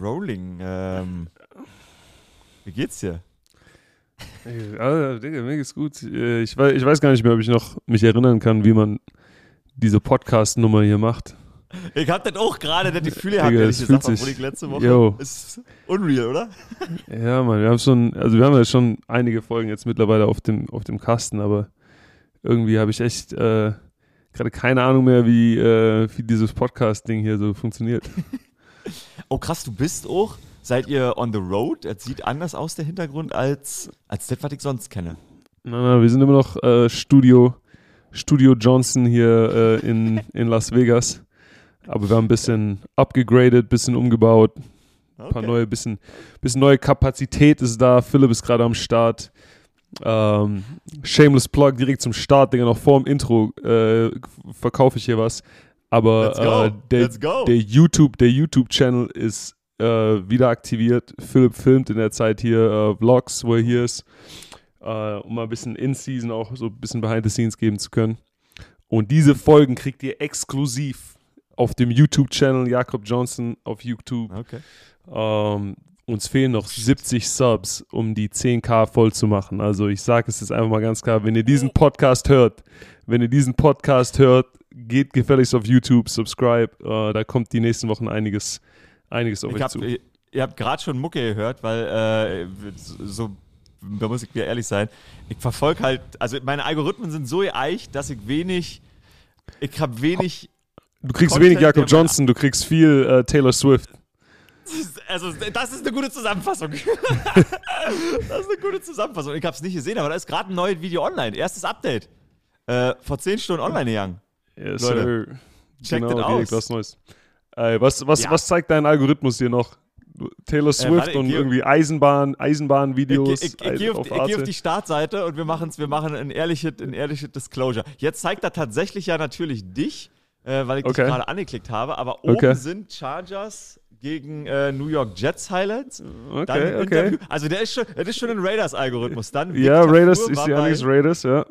Rolling. Ähm, wie geht's dir? Ja, Digga, mir geht's gut. Äh, ich weiß, ich weiß gar nicht mehr, ob ich noch mich erinnern kann, wie man diese Podcast-Nummer hier macht. Ich hab das auch gerade, das Gefühl gehabt, ehrlich es gesagt, sich- ich letzte Woche. Yo. Ist unreal, oder? Ja, Mann, wir haben schon, also wir haben ja schon einige Folgen jetzt mittlerweile auf dem, auf dem Kasten, aber irgendwie habe ich echt äh, gerade keine Ahnung mehr, wie, äh, wie dieses Podcast-Ding hier so funktioniert. Oh krass, du bist auch. Seid ihr on the road? Es sieht anders aus, der Hintergrund, als, als das, was ich sonst kenne. Nein, nein, wir sind immer noch äh, Studio, Studio Johnson hier äh, in, in Las Vegas. Aber wir haben ein bisschen abgegradet, bisschen umgebaut, ein paar Okay. neue, bisschen, bisschen neue Kapazität ist da. Philipp ist gerade am Start. Ähm, shameless Plug direkt zum Start, Digga, noch vor dem Intro äh, verkaufe ich hier was. Aber äh, der, der YouTube, der YouTube-Channel ist äh, wieder aktiviert. Philipp filmt in der Zeit hier äh, Vlogs, wo er hier ist, äh, um mal ein bisschen In-Season auch so ein bisschen Behind the Scenes geben zu können. Und diese Folgen kriegt ihr exklusiv auf dem YouTube-Channel Jakob Johnson auf YouTube. Okay. Ähm, uns fehlen noch 70 Subs, um die 10k voll zu machen. Also ich sage es jetzt einfach mal ganz klar, wenn ihr diesen Podcast hört, wenn ihr diesen Podcast hört, geht gefälligst auf YouTube, subscribe, äh, da kommt die nächsten Wochen einiges, einiges auf Ich euch hab, zu. ihr, ihr habt gerade schon Mucke gehört, weil äh, so, da muss ich wieder ehrlich sein, ich verfolge halt, also meine Algorithmen sind so geeicht, dass ich wenig, ich habe wenig, Du kriegst Content, wenig Jakob Johnson, du kriegst viel äh, Taylor Swift. also das ist eine gute Zusammenfassung. das ist eine gute Zusammenfassung. Ich habe es nicht gesehen, aber da ist gerade ein neues Video online, erstes Update. Äh, vor 10 Stunden online gegangen. Yes, Leute, sir. checkt genau, it aus. was Neues. Ey, was, was, Ja. was zeigt dein Algorithmus dir noch? Taylor Swift warte, ich und irgendwie Eisenbahn, Ich, Eisenbahnvideos ich, ich, ich, gehe auf, ich geh auf Arte. die Startseite und wir, machen's, wir machen ein ehrliches, ein ehrliches Disclosure. Jetzt zeigt er tatsächlich ja natürlich dich, äh, weil ich Okay. dich gerade angeklickt habe, aber oben Okay. sind Chargers gegen äh, New York Jets Highlights. Dann Okay, ein okay. Interview. Also der ist schon, das ist schon ein Raiders-Algorithmus. Dann Ja, Raiders, ich bei- alles Raiders, ja.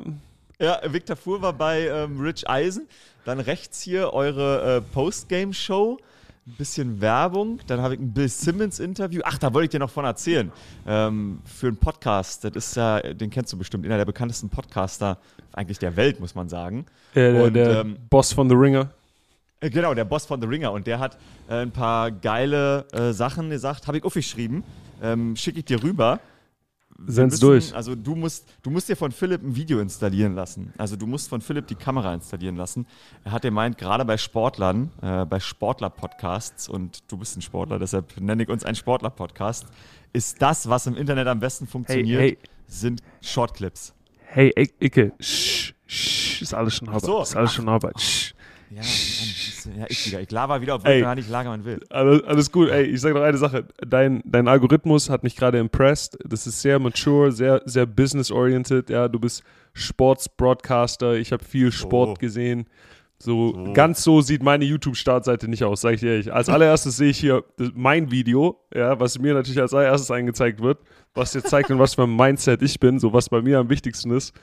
Ja, Victor Fuhr war bei ähm, Rich Eisen. Dann rechts hier eure äh, Postgame-Show. Ein bisschen Werbung. Dann habe ich ein Bill Simmons-Interview. Ach, da wollte ich dir noch von erzählen. Ähm, für einen Podcast. Das ist ja, den kennst du bestimmt, einer der bekanntesten Podcaster eigentlich der Welt, muss man sagen. Der, der, Und, der ähm, Boss von The Ringer. Äh, Genau, der Boss von The Ringer. Und der hat äh, ein paar geile äh, Sachen gesagt. Habe ich aufgeschrieben. Ähm, Schicke ich dir rüber. Wir Send's müssen- durch. Also du musst, du musst dir von Philipp ein Video installieren lassen. Also du musst von Philipp die Kamera installieren lassen. Er hat gemeint, gerade bei Sportlern, äh, bei Sportler-Podcasts, und du bist ein Sportler, deshalb nenne ich uns ein Sportler-Podcast, ist das, was im Internet am besten funktioniert, hey. sind Shortclips. Hey, Icke, sch, sch, ist alles schon Arbeit. so. Ist alles schon Arbeit. Sch. Ja, Mann, ja, ich wieder. Ich laber wieder, obwohl Ey. ich gar nicht lagern will. Alles, alles gut. Ey, ich sag noch eine Sache. Dein, dein Algorithmus hat mich gerade impressed. Das ist sehr mature, sehr, sehr business-oriented. Ja, du bist Sports-Broadcaster. Ich habe viel Sport gesehen. So, So. ganz so sieht meine YouTube-Startseite nicht aus, sag ich dir ehrlich. Als allererstes sehe ich hier mein Video, ja, was mir natürlich als allererstes angezeigt wird, was dir zeigt, in was für ein Mindset ich bin, so was bei mir am wichtigsten ist.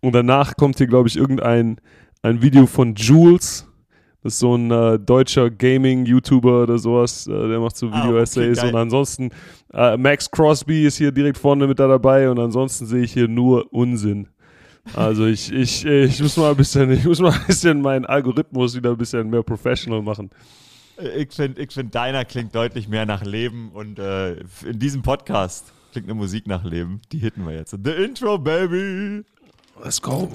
Und danach kommt hier, glaube ich, irgendein ein Video von Jules. Das ist so ein äh, deutscher Gaming-YouTuber oder sowas. Äh, der macht so Ah, Video-Essays. okay, geil. und ansonsten, äh, Max Crosby ist hier direkt vorne mit da dabei. Und ansonsten sehe ich hier nur Unsinn. Also ich, ich, äh, ich muss mal ein bisschen, ich muss mal ein bisschen meinen Algorithmus wieder ein bisschen mehr professional machen. Ich finde, ich find, deiner klingt deutlich mehr nach Leben und äh, in diesem Podcast klingt eine Musik nach Leben. Die hitten wir jetzt. The Intro, Baby! Let's go.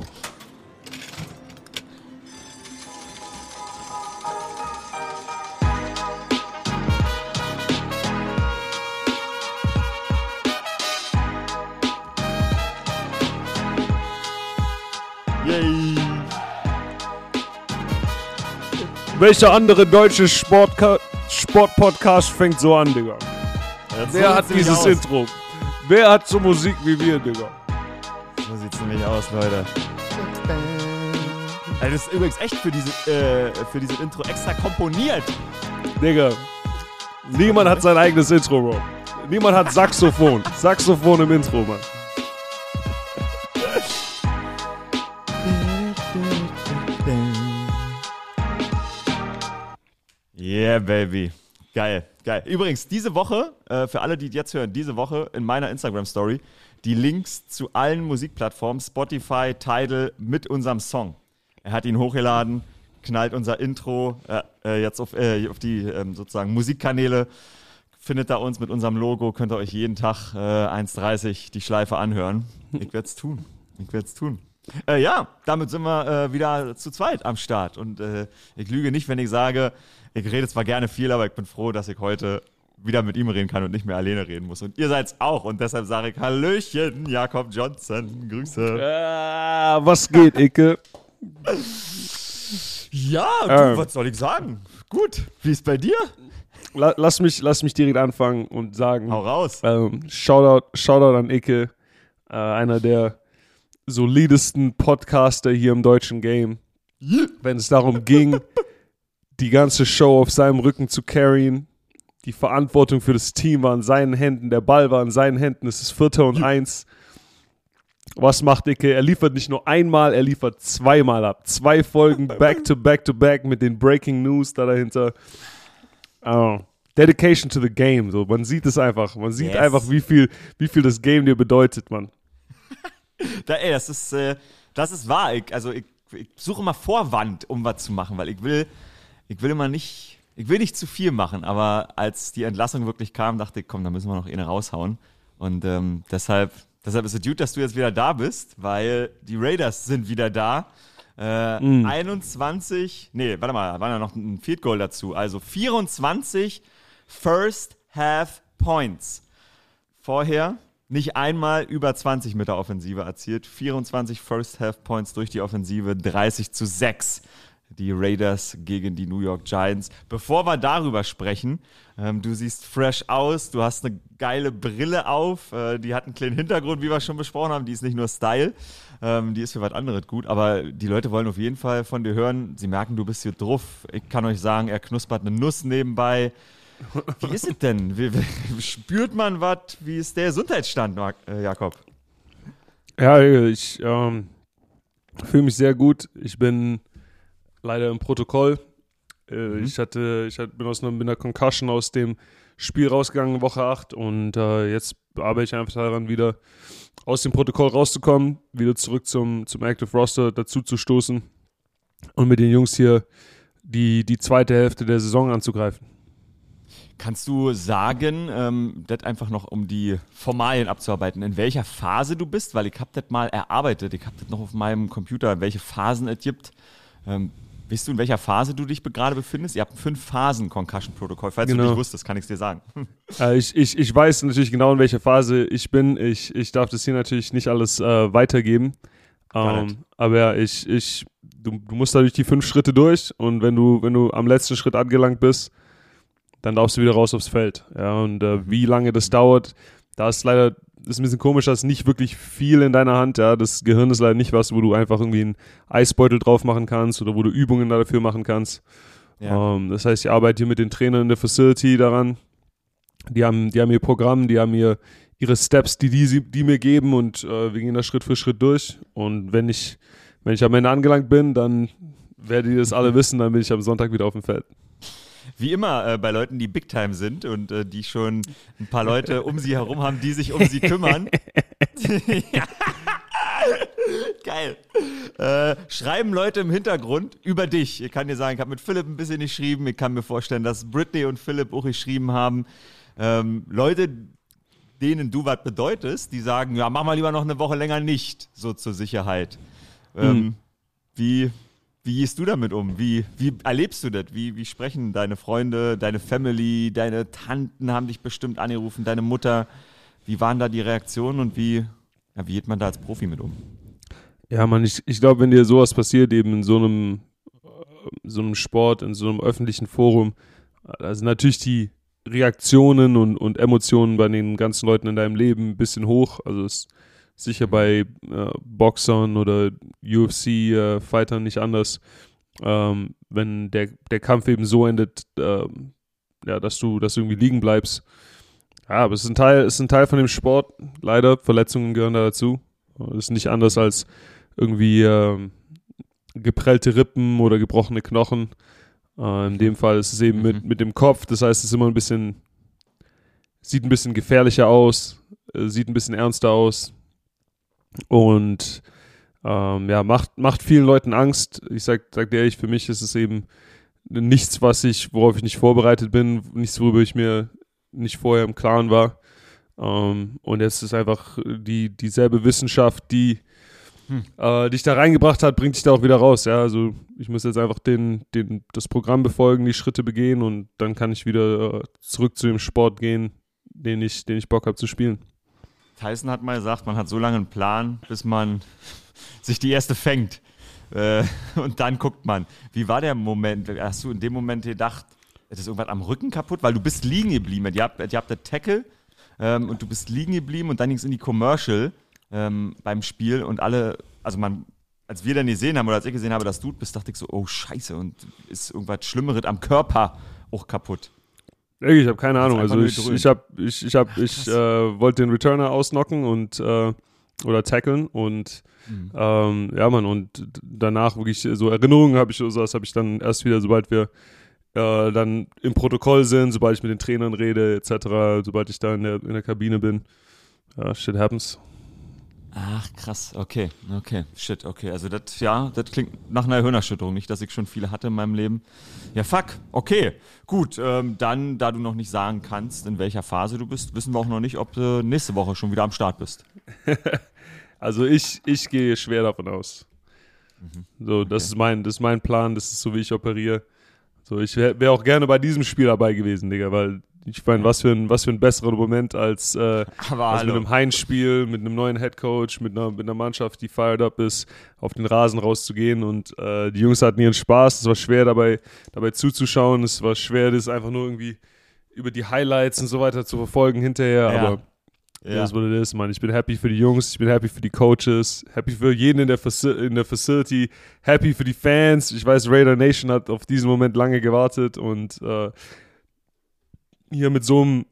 Welcher andere deutsche Sportka Sportpodcast fängt so an, Digga? Wer hat dieses aus. Intro? Wer hat so Musik wie wir, Digga? So sieht's nämlich aus, Leute. Also das ist übrigens echt für diese, äh, für diese Intro extra komponiert. Digga. Niemand hat sein eigenes Intro, Bro. Niemand hat Saxophon. Saxophon im Intro, Mann. Yeah, baby. Geil, geil. Übrigens, diese Woche, äh, für alle, die jetzt hören, diese Woche in meiner Instagram-Story die Links zu allen Musikplattformen, Spotify, Tidal mit unserem Song. Er hat ihn hochgeladen, knallt unser Intro äh, äh jetzt auf, äh, auf die ähm, sozusagen Musikkanäle, findet da uns mit unserem Logo, könnt ihr euch jeden Tag äh, 1,30 die Schleife anhören. Ich werde es tun. Ich werde es tun. Äh, ja, damit sind wir äh, wieder zu zweit am Start. Und äh, ich lüge nicht, wenn ich sage, ich rede zwar gerne viel, aber ich bin froh, dass ich heute wieder mit ihm reden kann und nicht mehr alleine reden muss. Und ihr seid's auch. Und deshalb sage ich Hallöchen, Jakob Johnson. Grüße. Ah, was geht, Icke? Ja, du, ähm. was soll ich sagen? Gut, wie ist bei dir? lass, mich, lass mich direkt anfangen und sagen. Hau raus. Ähm, Shoutout, Shoutout an Icke, äh, einer der solidesten Podcaster hier im deutschen Game. Wenn es darum ging, die ganze Show auf seinem Rücken zu carryen. Die Verantwortung für das Team war in seinen Händen, der Ball war in seinen Händen, es ist Vierter und Eins. Was macht Icke? Er liefert nicht nur einmal, er liefert zweimal ab. Zwei Folgen back to back to back mit den Breaking News da dahinter. Oh. Dedication to the game. So, man sieht es einfach. Man sieht yes. einfach, wie viel, wie viel das Game dir bedeutet, man. da, ey, das ist, äh, das ist wahr. Ich, also ich, ich suche immer Vorwand, um was zu machen, weil ich will, ich will immer nicht, ich will nicht zu viel machen. Aber als die Entlassung wirklich kam, dachte ich, komm, da müssen wir noch eine raushauen. Und ähm, deshalb, deshalb ist es gut, dass du jetzt wieder da bist, weil die Raiders sind wieder da. Äh, mm. 21, nee, warte mal, war da noch ein Field Goal dazu. Also 24 First Half Points. Vorher nicht einmal über 20 mit der Offensive erzielt. 24 First Half Points durch die Offensive, 30 zu 6 die Raiders gegen die New York Giants. Bevor wir darüber sprechen, ähm, du siehst fresh aus, du hast eine geile Brille auf, äh, die hat einen kleinen Hintergrund, wie wir schon besprochen haben, die ist nicht nur Style, ähm, die ist für was anderes gut, aber die Leute wollen auf jeden Fall von dir hören, sie merken, du bist hier drauf. Ich kann euch sagen, er knuspert eine Nuss nebenbei. Wie ist es denn? Wie, wie, spürt man was? Wie ist der Gesundheitsstand, äh, Jakob? Ja, ich ähm, fühle mich sehr gut. Ich bin leider im Protokoll. Äh, mhm. Ich hatte, ich bin aus einer, mit einer Concussion aus dem Spiel rausgegangen, Woche 8, und äh, jetzt arbeite ich einfach daran, wieder aus dem Protokoll rauszukommen, wieder zurück zum, zum Active Roster dazu zu stoßen und mit den Jungs hier die, die zweite Hälfte der Saison anzugreifen. Kannst du sagen, ähm, das einfach noch um die Formalien abzuarbeiten, in welcher Phase du bist? Weil ich habe das mal erarbeitet, ich habe das noch auf meinem Computer, welche Phasen es gibt. Ähm, Weißt du, in welcher Phase du dich gerade befindest? Ihr habt fünf Phasen Concussion-Protokoll. Falls genau. du nicht wusstest, kann ich es dir sagen. Äh, ich, ich, ich weiß natürlich genau, in welcher Phase ich bin. Ich, ich darf das hier natürlich nicht alles äh, weitergeben. Ähm, aber ja, ich, ich, du, du musst durch die fünf Schritte durch und wenn du, wenn du am letzten Schritt angelangt bist, dann darfst du wieder raus aufs Feld. Ja, und äh, wie lange das dauert, da ist leider ist ein bisschen komisch, dass nicht wirklich viel in deiner Hand. Ja, das Gehirn ist leider nicht was, wo du einfach irgendwie einen Eisbeutel drauf machen kannst oder wo du Übungen dafür machen kannst. Ja. Ähm, das heißt, ich arbeite hier mit den Trainern in der Facility daran. Die haben, die haben ihr Programm, die haben ihr, ihre Steps, die die, die mir geben und äh, wir gehen da Schritt für Schritt durch. Und wenn ich, wenn ich am Ende angelangt bin, dann werdet ihr das alle wissen, dann bin ich am Sonntag wieder auf dem Feld wie immer äh, bei Leuten, die Big Time sind und äh, die schon ein paar Leute um sie herum haben, die sich um sie kümmern. Geil. Äh, schreiben Leute im Hintergrund über dich. Ich kann dir sagen, ich habe mit Philipp ein bisschen geschrieben. Ich kann mir vorstellen, dass Britney und Philipp auch geschrieben haben. Ähm, Leute, denen du was bedeutest, die sagen, ja, mach mal lieber noch eine Woche länger nicht, so zur Sicherheit. Ähm, mhm. Wie, wie gehst du damit um? Wie, wie erlebst du das? Wie, wie sprechen deine Freunde, deine Family, deine Tanten haben dich bestimmt angerufen, deine Mutter? Wie waren da die Reaktionen und wie, ja, wie geht man da als Profi mit um? Ja, man, ich, ich glaube, wenn dir sowas passiert, eben in so einem, so einem Sport, in so einem öffentlichen Forum, also natürlich die Reaktionen und, und Emotionen bei den ganzen Leuten in deinem Leben ein bisschen hoch. Also es sicher bei äh, Boxern oder UFC-Fightern äh, nicht anders. Ähm, wenn der, der Kampf eben so endet, äh, ja, dass du, dass du irgendwie liegen bleibst. Ja, aber es ist ein Teil, ist ein Teil von dem Sport. Leider, Verletzungen gehören da dazu. Es ist nicht anders als irgendwie äh, geprellte Rippen oder gebrochene Knochen. Äh, in dem Fall ist es eben mit, mit dem Kopf, das heißt, es ist immer ein bisschen, sieht ein bisschen gefährlicher aus, äh, sieht ein bisschen ernster aus und ähm, ja, macht, macht vielen Leuten Angst. Ich sag, sag dir ehrlich, für mich ist es eben nichts, was ich, worauf ich nicht vorbereitet bin, nichts, worüber ich mir nicht vorher im Klaren war. Ähm, und jetzt ist einfach die, dieselbe Wissenschaft, die hm. äh, dich da reingebracht hat, bringt dich da auch wieder raus. Ja, also ich muss jetzt einfach den, den, das Programm befolgen, die Schritte begehen und dann kann ich wieder äh, zurück zu dem Sport gehen, den ich, den ich Bock habe zu spielen. Tyson hat mal gesagt, man hat so lange einen Plan, bis man sich die erste fängt. Äh, und dann guckt man. Wie war der Moment? Hast du in dem Moment gedacht, ist irgendwas am Rücken kaputt? Weil du bist liegen geblieben. Ihr habt, habt den Tackle ähm, und du bist liegen geblieben und dann ging es in die Commercial ähm, beim Spiel und alle, also man, als wir dann gesehen haben oder als ich gesehen habe, dass du bist, dachte ich so, oh Scheiße, und ist irgendwas Schlimmeres am Körper auch kaputt. Ich habe keine Ahnung. Also ich, ich habe ich, ich, hab, ich äh, wollte den Returner ausnocken und äh, oder tackeln und mhm. ähm, ja man und danach wirklich so Erinnerungen habe ich so das habe ich dann erst wieder sobald wir äh, dann im Protokoll sind sobald ich mit den Trainern rede etc sobald ich da in der in der Kabine bin ja, shit happens Ach, krass, okay, okay, shit, okay. Also das, ja, das klingt nach einer Hirnerschütterung, nicht, dass ich schon viele hatte in meinem Leben. Ja, fuck, okay, gut, ähm, dann, da du noch nicht sagen kannst, in welcher Phase du bist, wissen wir auch noch nicht, ob du nächste Woche schon wieder am Start bist. also ich, ich gehe schwer davon aus. Mhm. So, das okay. ist mein, das ist mein Plan, das ist so, wie ich operiere. So, ich wäre wär auch gerne bei diesem Spiel dabei gewesen, Digga, weil ich meine, was für ein, was für ein besserer Moment als, äh, als mit einem Heimspiel, mit einem neuen Headcoach, mit einer, mit einer Mannschaft, die fired up ist, auf den Rasen rauszugehen. Und äh, die Jungs hatten ihren Spaß. Es war schwer dabei, dabei zuzuschauen. Es war schwer, das einfach nur irgendwie über die Highlights und so weiter zu verfolgen hinterher. Ja. Aber ja. das ist, was es ist, Mann. Ich bin happy für die Jungs, ich bin happy für die Coaches, happy für jeden in der, Faci in der Facility, happy für die Fans. Ich weiß, Raider Nation hat auf diesen Moment lange gewartet und äh, hier mit so einem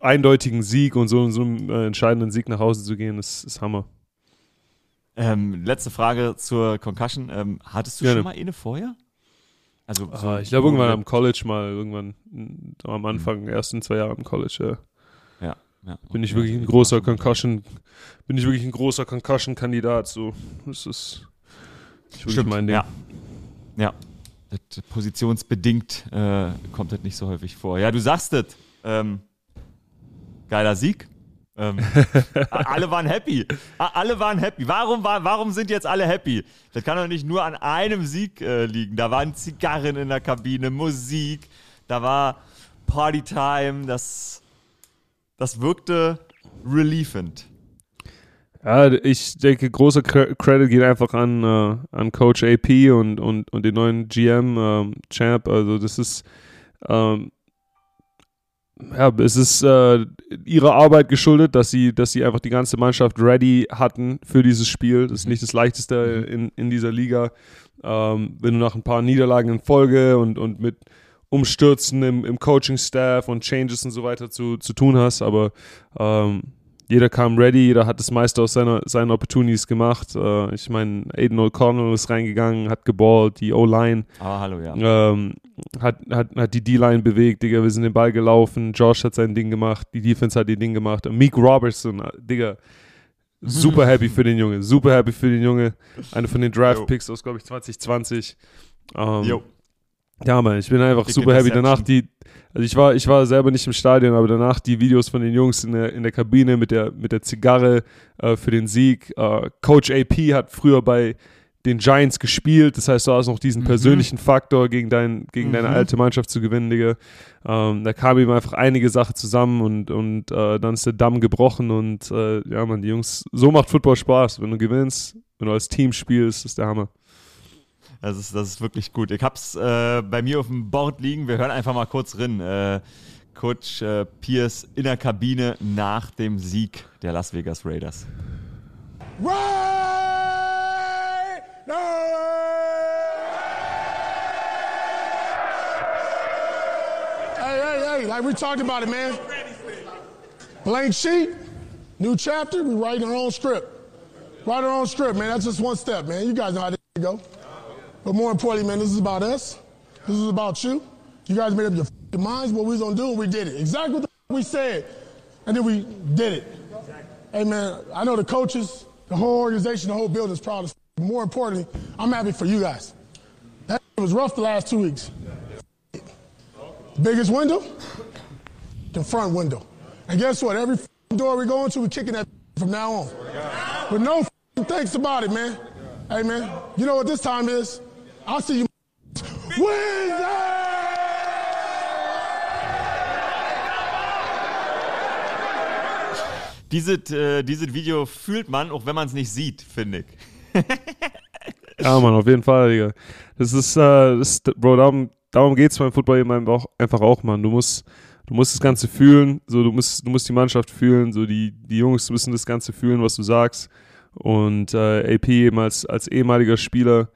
eindeutigen Sieg und so, so einem äh, entscheidenden Sieg nach Hause zu gehen, ist, ist Hammer. Ähm, letzte Frage zur Concussion. Ähm, hattest du ja, schon mal eine vorher? Also so ah, ich glaube irgendwann am College mal, irgendwann am mhm. Anfang, mhm. ersten zwei Jahre im College, ja. Ja, ja. Bin ich wirklich ein großer Concussion, bin ich wirklich ein großer Concussion-Kandidat, so. Das ist wirklich mein Ding. Ja. ja das positionsbedingt äh, kommt das nicht so häufig vor. Ja, du sagst es. Ähm, geiler Sieg. Ähm, alle waren happy. Alle waren happy. Warum, war, warum sind jetzt alle happy? Das kann doch nicht nur an einem Sieg äh, liegen. Da waren Zigarren in der Kabine, Musik, da war Partytime. Das, das wirkte relievend. Ja, ich denke, großer Credit geht einfach an, äh, an Coach AP und, und, und den neuen GM ähm, Champ. Also das ist ähm, ja, es ist äh, ihrer Arbeit geschuldet, dass sie, dass sie einfach die ganze Mannschaft ready hatten für dieses Spiel. Das ist nicht das leichteste in, in dieser Liga. Ähm, wenn du nach ein paar Niederlagen in Folge und, und mit Umstürzen im, im Coaching-Staff und Changes und so weiter zu, zu tun hast, aber ähm, jeder kam ready, jeder hat das meiste aus seiner, seinen Opportunities gemacht. Äh, ich meine, Aiden O'Connell ist reingegangen, hat geballt, die O-Line. Ah, hallo, ja. Ähm, hat, hat, hat die D-Line bewegt, Digga, wir sind den Ball gelaufen, Josh hat sein Ding gemacht, die Defense hat ihr Ding gemacht. Meek Robertson, Digga, super happy für den Junge, super happy für den Junge. Eine von den Draft-Picks aus, glaube ich, 2020. Ähm, jo. Ja, man, ich bin einfach Dicke super happy. Danach die, also ich war, ich war selber nicht im Stadion, aber danach die Videos von den Jungs in der, in der Kabine mit der, mit der Zigarre äh, für den Sieg. Äh, Coach AP hat früher bei den Giants gespielt, das heißt, du hast noch diesen mhm. persönlichen Faktor, gegen, dein, gegen mhm. deine alte Mannschaft zu gewinnen, Digga. Ähm, da kamen ihm einfach einige Sachen zusammen und, und äh, dann ist der Damm gebrochen und äh, ja, man, die Jungs, so macht Football Spaß. Wenn du gewinnst, wenn du als Team spielst, ist der Hammer. Das ist, das ist wirklich gut. Ich hab's äh, bei mir auf dem Board liegen. Wir hören einfach mal kurz rein. Äh, Coach äh, Pierce in der Kabine nach dem Sieg der Las Vegas Raiders. Hey, hey, hey, like we talked about it, man. Blank sheet, new chapter, we write our own script. Write our own script, man. That's just one step, man. You guys know how to go. But more importantly, man, this is about us. This is about you. You guys made up your minds what we was gonna do, and we did it. Exactly what the we said, and then we did it. Exactly. Hey man, I know the coaches, the whole organization, the whole building is proud of. More importantly, I'm happy for you guys. That was rough the last two weeks. Biggest window, the front window. And guess what? Every door we go into, we're kicking that from now on. But no thanks about it, man. Hey man, you know what this time is? I'll see you Wednesday. Dieses, äh, dieses Video fühlt man, auch wenn man es nicht sieht, finde ich. Ja, Mann, auf jeden Fall, Digga. Das ist, äh, das, Bro, darum, darum geht's beim Football eben auch, einfach auch, Mann. Du musst, du musst das Ganze fühlen, so, du musst, du musst die Mannschaft fühlen, so, die, die Jungs müssen das Ganze fühlen, was du sagst. Und äh, AP eben als, als ehemaliger Spieler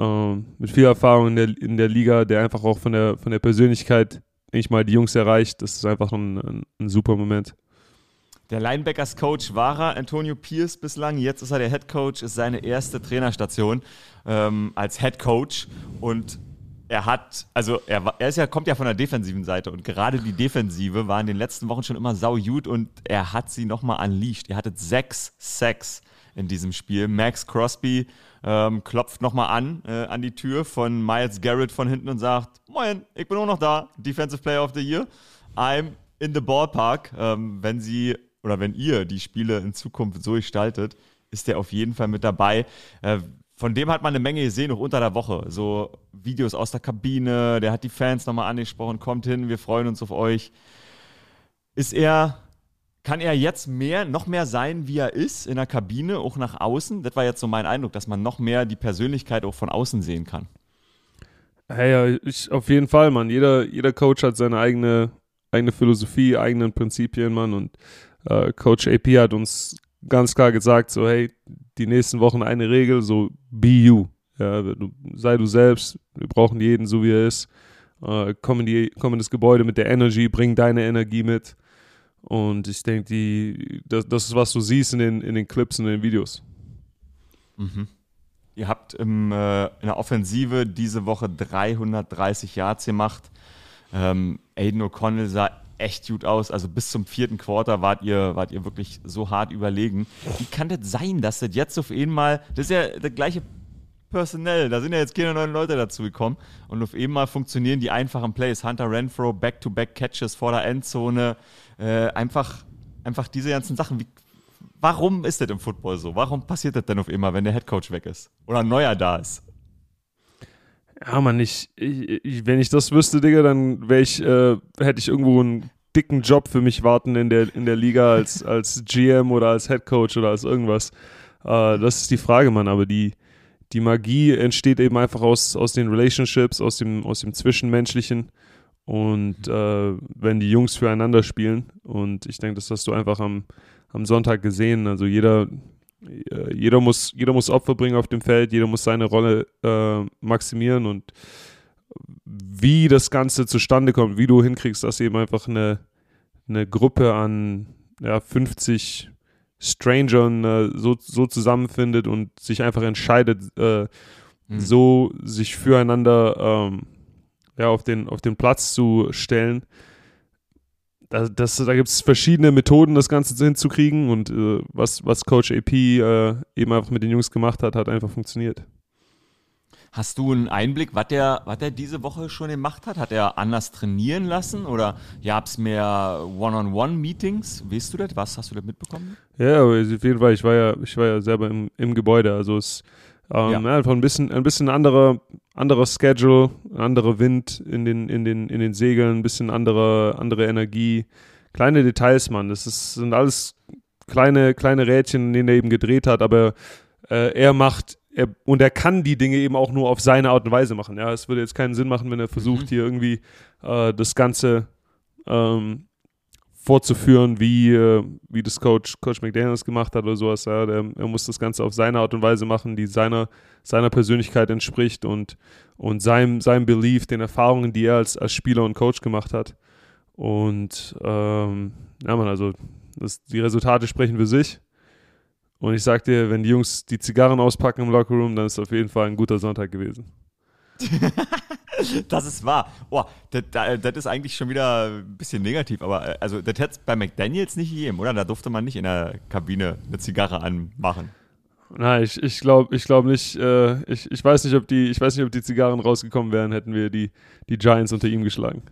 ähm, mit viel Erfahrung in der, in der Liga, der einfach auch von der, von der Persönlichkeit nicht mal die Jungs erreicht, das ist einfach ein, ein, ein super Moment. Der Linebackers-Coach war er, Antonio Pierce bislang. Jetzt ist er der Head Coach, ist seine erste Trainerstation ähm, als Head Coach. Und er hat, also er, er ist ja, kommt ja von der defensiven Seite und gerade die Defensive war in den letzten Wochen schon immer sau gut und er hat sie nochmal unleashed. Ihr hattet sechs Sacks in diesem Spiel. Max Crosby ähm, klopft nochmal an, äh, an die Tür von Miles Garrett von hinten und sagt, moin, ich bin auch noch da, Defensive Player of the Year. I'm in the ballpark. Ähm, wenn sie oder wenn ihr die Spiele in Zukunft so gestaltet, ist der auf jeden Fall mit dabei. Äh, von dem hat man eine Menge gesehen, auch unter der Woche. So Videos aus der Kabine, der hat die Fans nochmal angesprochen, kommt hin, wir freuen uns auf euch. Ist er, kann er jetzt mehr, noch mehr sein, wie er ist, in der Kabine, auch nach außen? Das war jetzt so mein Eindruck, dass man noch mehr die Persönlichkeit auch von außen sehen kann. Hey, ja, ich, auf jeden Fall, Mann. Jeder, jeder Coach hat seine eigene, eigene Philosophie, eigenen Prinzipien, Mann. Und äh, Coach AP hat uns ganz klar gesagt, so, hey, die nächsten Wochen eine Regel, so, be you. Ja, du, sei du selbst. Wir brauchen jeden, so wie er ist. Äh, komm, in die, komm in das Gebäude mit der Energy, bring deine Energie mit. Und ich denke, die, das, das ist, was du siehst in den, in den Clips und in den Videos. Ihr habt im, äh, in der Offensive diese Woche 330 Yards gemacht. Ähm, Aiden O'Connell sah echt gut aus. Also bis zum vierten Quarter wart ihr, wart ihr wirklich so hart überlegen. Wie kann das sein, dass das jetzt auf einmal, das ist ja das gleiche Personell, da sind ja jetzt keine neuen Leute dazu gekommen und auf einmal funktionieren die einfachen Plays. Hunter Renfro, Back-to-Back-Catches vor der Endzone, äh, einfach, einfach diese ganzen Sachen. Wie, warum ist das im Football so? Warum passiert das denn auf einmal, wenn der Headcoach weg ist? Oder ein neuer da ist? Ja, Mann, ich, ich, wenn ich das wüsste, Digga, dann wäre ich, äh, hätte ich irgendwo einen dicken Job für mich warten in der, in der Liga als, als GM oder als Head Coach oder als irgendwas. Äh, das ist die Frage, Mann, aber die, die Magie entsteht eben einfach aus, aus den Relationships, aus dem, aus dem Zwischenmenschlichen und äh, wenn die Jungs füreinander spielen und ich denke, das hast du einfach am, am Sonntag gesehen, also jeder, äh, jeder muss, jeder muss Opfer bringen auf dem Feld, jeder muss seine Rolle äh, maximieren und wie das Ganze zustande kommt, wie du hinkriegst, dass eben einfach eine, eine Gruppe an ja, 50 Strangern äh, so, so zusammenfindet und sich einfach entscheidet, äh, so sich füreinander ähm, ja, auf, den, auf den Platz zu stellen. Da, das, da gibt es verschiedene Methoden, das Ganze hinzukriegen und äh, was, was Coach AP äh, eben einfach mit den Jungs gemacht hat, hat einfach funktioniert. Hast du einen Einblick, was der, was der diese Woche schon gemacht hat? Hat er anders trainieren lassen oder gab es mehr One-on-One-Meetings? Weißt du das? Was hast du da mitbekommen? Ja, aber auf jeden Fall, ich war ja, ich war ja selber im, im Gebäude, also es ähm, Ja. einfach ein bisschen, ein bisschen anderer, anderer Schedule, anderer Wind in den, in den, in den Segeln, ein bisschen andere, andere Energie. Kleine Details, Mann. Das ist, sind alles kleine, kleine Rädchen, in denen er eben gedreht hat, aber äh, er macht, er, und er kann die Dinge eben auch nur auf seine Art und Weise machen. Ja, es würde jetzt keinen Sinn machen, wenn er versucht, hier irgendwie äh, das Ganze ähm, vorzuführen, wie, äh, wie das Coach, Coach McDaniels gemacht hat oder sowas. Ja, der, er muss das Ganze auf seine Art und Weise machen, die seiner, seiner Persönlichkeit entspricht und, und seinem, seinem Belief, den Erfahrungen, die er als, als Spieler und Coach gemacht hat. Und ähm, ja, man, also das, die Resultate sprechen für sich. Und ich sag dir, wenn die Jungs die Zigarren auspacken im Lockerroom, dann ist es auf jeden Fall ein guter Sonntag gewesen. das ist wahr. Das, das ist eigentlich schon wieder ein bisschen negativ, aber äh, also das hätte es bei McDaniels nicht gegeben, oder? Da durfte man nicht in der Kabine eine Zigarre anmachen. Nein, ich, ich glaube ich glaub nicht, äh, ich, ich weiß nicht, ob die, ich weiß nicht, ob die Zigarren rausgekommen wären, hätten wir die, die Giants unter ihm geschlagen.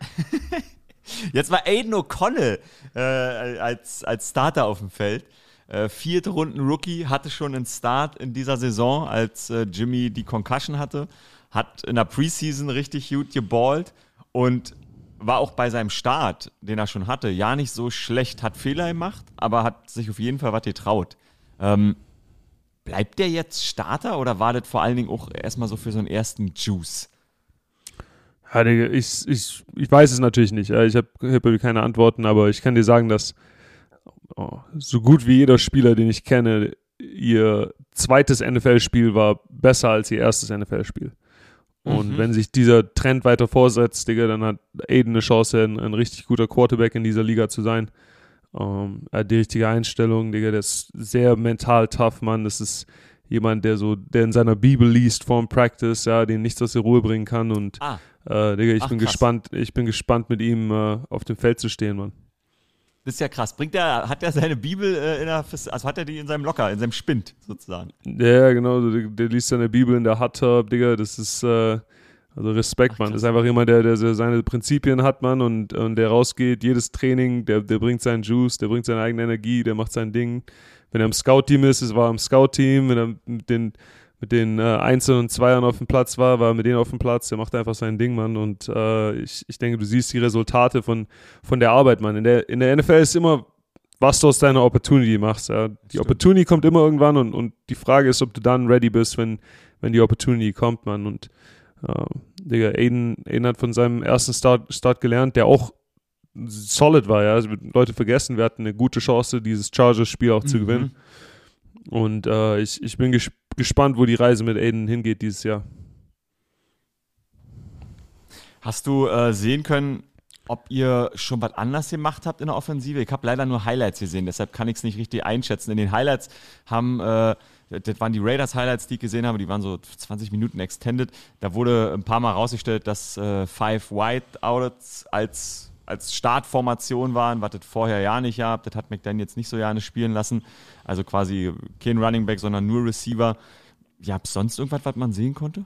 Jetzt war Aiden O'Connell äh, als, als Starter auf dem Feld. Äh, vierte Runden Rookie, hatte schon einen Start in dieser Saison, als äh, Jimmy die Concussion hatte. Hat in der Preseason richtig gut geballt und war auch bei seinem Start, den er schon hatte, ja nicht so schlecht. Hat Fehler gemacht, aber hat sich auf jeden Fall was getraut. Ähm, bleibt der jetzt Starter oder war das vor allen Dingen auch erstmal so für so einen ersten Juice? Ich, ich, ich weiß es natürlich nicht. Ich habe hab keine Antworten, aber ich kann dir sagen, dass oh, so gut wie jeder Spieler, den ich kenne, ihr zweites NFL-Spiel war besser als ihr erstes NFL-Spiel. Und mhm. wenn sich dieser Trend weiter vorsetzt, Digga, dann hat Aiden eine Chance, ein, ein richtig guter Quarterback in dieser Liga zu sein. Um, er hat die richtige Einstellung, Digga, der ist sehr mental tough, Mann. Das ist jemand, der so, der in seiner Bibel liest vorm Practice, ja, den nichts aus der Ruhe bringen kann. Und ah. äh, Digga, ich Ach, bin krass. gespannt, ich bin gespannt, mit ihm äh, auf dem Feld zu stehen, Mann. Das ist ja krass. Bringt er, hat er seine Bibel äh, in der, also hat er die in seinem Locker, in seinem Spind sozusagen? Ja, genau. Der, der liest seine Bibel in der Hot Tub, Digga. Das ist, äh, also Respekt, Ach, man. Das ist einfach jemand, der, der seine Prinzipien hat, man, und, und der rausgeht, jedes Training, der, der bringt seinen Juice, der bringt seine eigene Energie, der macht sein Ding. Wenn er im Scout-Team ist, es war im Scout-Team, wenn er mit den, mit den äh, Einzel- und Zweiern auf dem Platz war, war mit denen auf dem Platz, der macht einfach sein Ding, Mann. Und äh, ich, ich denke, du siehst die Resultate von, von der Arbeit, Mann. In der, in der NFL ist immer, was du aus deiner Opportunity machst. Ja. Die Stimmt. Opportunity kommt immer irgendwann und, und die Frage ist, ob du dann ready bist, wenn, wenn die Opportunity kommt, Mann. Und Uh, Digga, Aiden, Aiden hat von seinem ersten Start, Start gelernt, der auch solid war, ja. Also, Leute vergessen, wir hatten eine gute Chance, dieses Chargers-Spiel auch zu mhm. gewinnen. Und uh, ich, ich bin ges gespannt, wo die Reise mit Aiden hingeht dieses Jahr. Hast du äh, sehen können, ob ihr schon was anders gemacht habt in der Offensive? Ich habe leider nur Highlights gesehen, deshalb kann ich es nicht richtig einschätzen. In den Highlights haben äh, das waren die Raiders-Highlights, die ich gesehen habe, die waren so 20 Minuten extended. Da wurde ein paar Mal rausgestellt, dass äh, Five White Outlets als, als Startformation waren, was das vorher ja nicht gab. Das hat McDaniel jetzt nicht so gerne spielen lassen. Also quasi kein Running Back, sondern nur Receiver. Ja, sonst irgendwas, was man sehen konnte?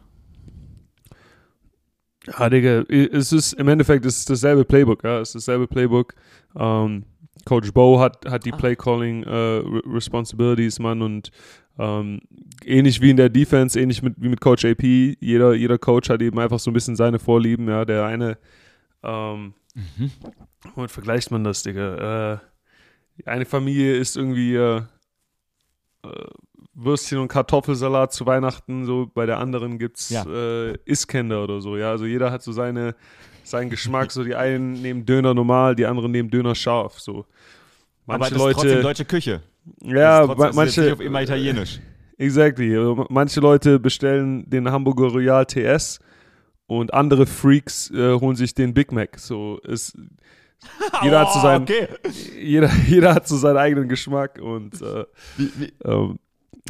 Ja, Digga, es ist im Endeffekt es ist dasselbe Playbook, ja, es ist dasselbe Playbook. Ähm, Coach Bo hat, hat die ah. Play Calling äh, Responsibilities, Mann, und ähm, ähnlich wie in der Defense, ähnlich mit, wie mit Coach AP. Jeder, jeder Coach hat eben einfach so ein bisschen seine Vorlieben. Ja, der eine, ähm, mhm. womit vergleicht man das, Digga? Äh, eine Familie ist irgendwie äh, äh, Würstchen und Kartoffelsalat zu Weihnachten, so bei der anderen gibt es ja. äh, Iskender oder so. Ja, also jeder hat so seine, seinen Geschmack. so die einen nehmen Döner normal, die anderen nehmen Döner scharf. So. Manche Aber das Leute, ist trotzdem deutsche Küche. Ja, manche. Nicht auf immer italienisch. Exactly. Manche Leute bestellen den Hamburger Royal TS und andere Freaks äh, holen sich den Big Mac. So ist. Jeder, oh, hat so seinen, okay. jeder, jeder hat so seinen eigenen Geschmack und äh, wie, wie? Ähm,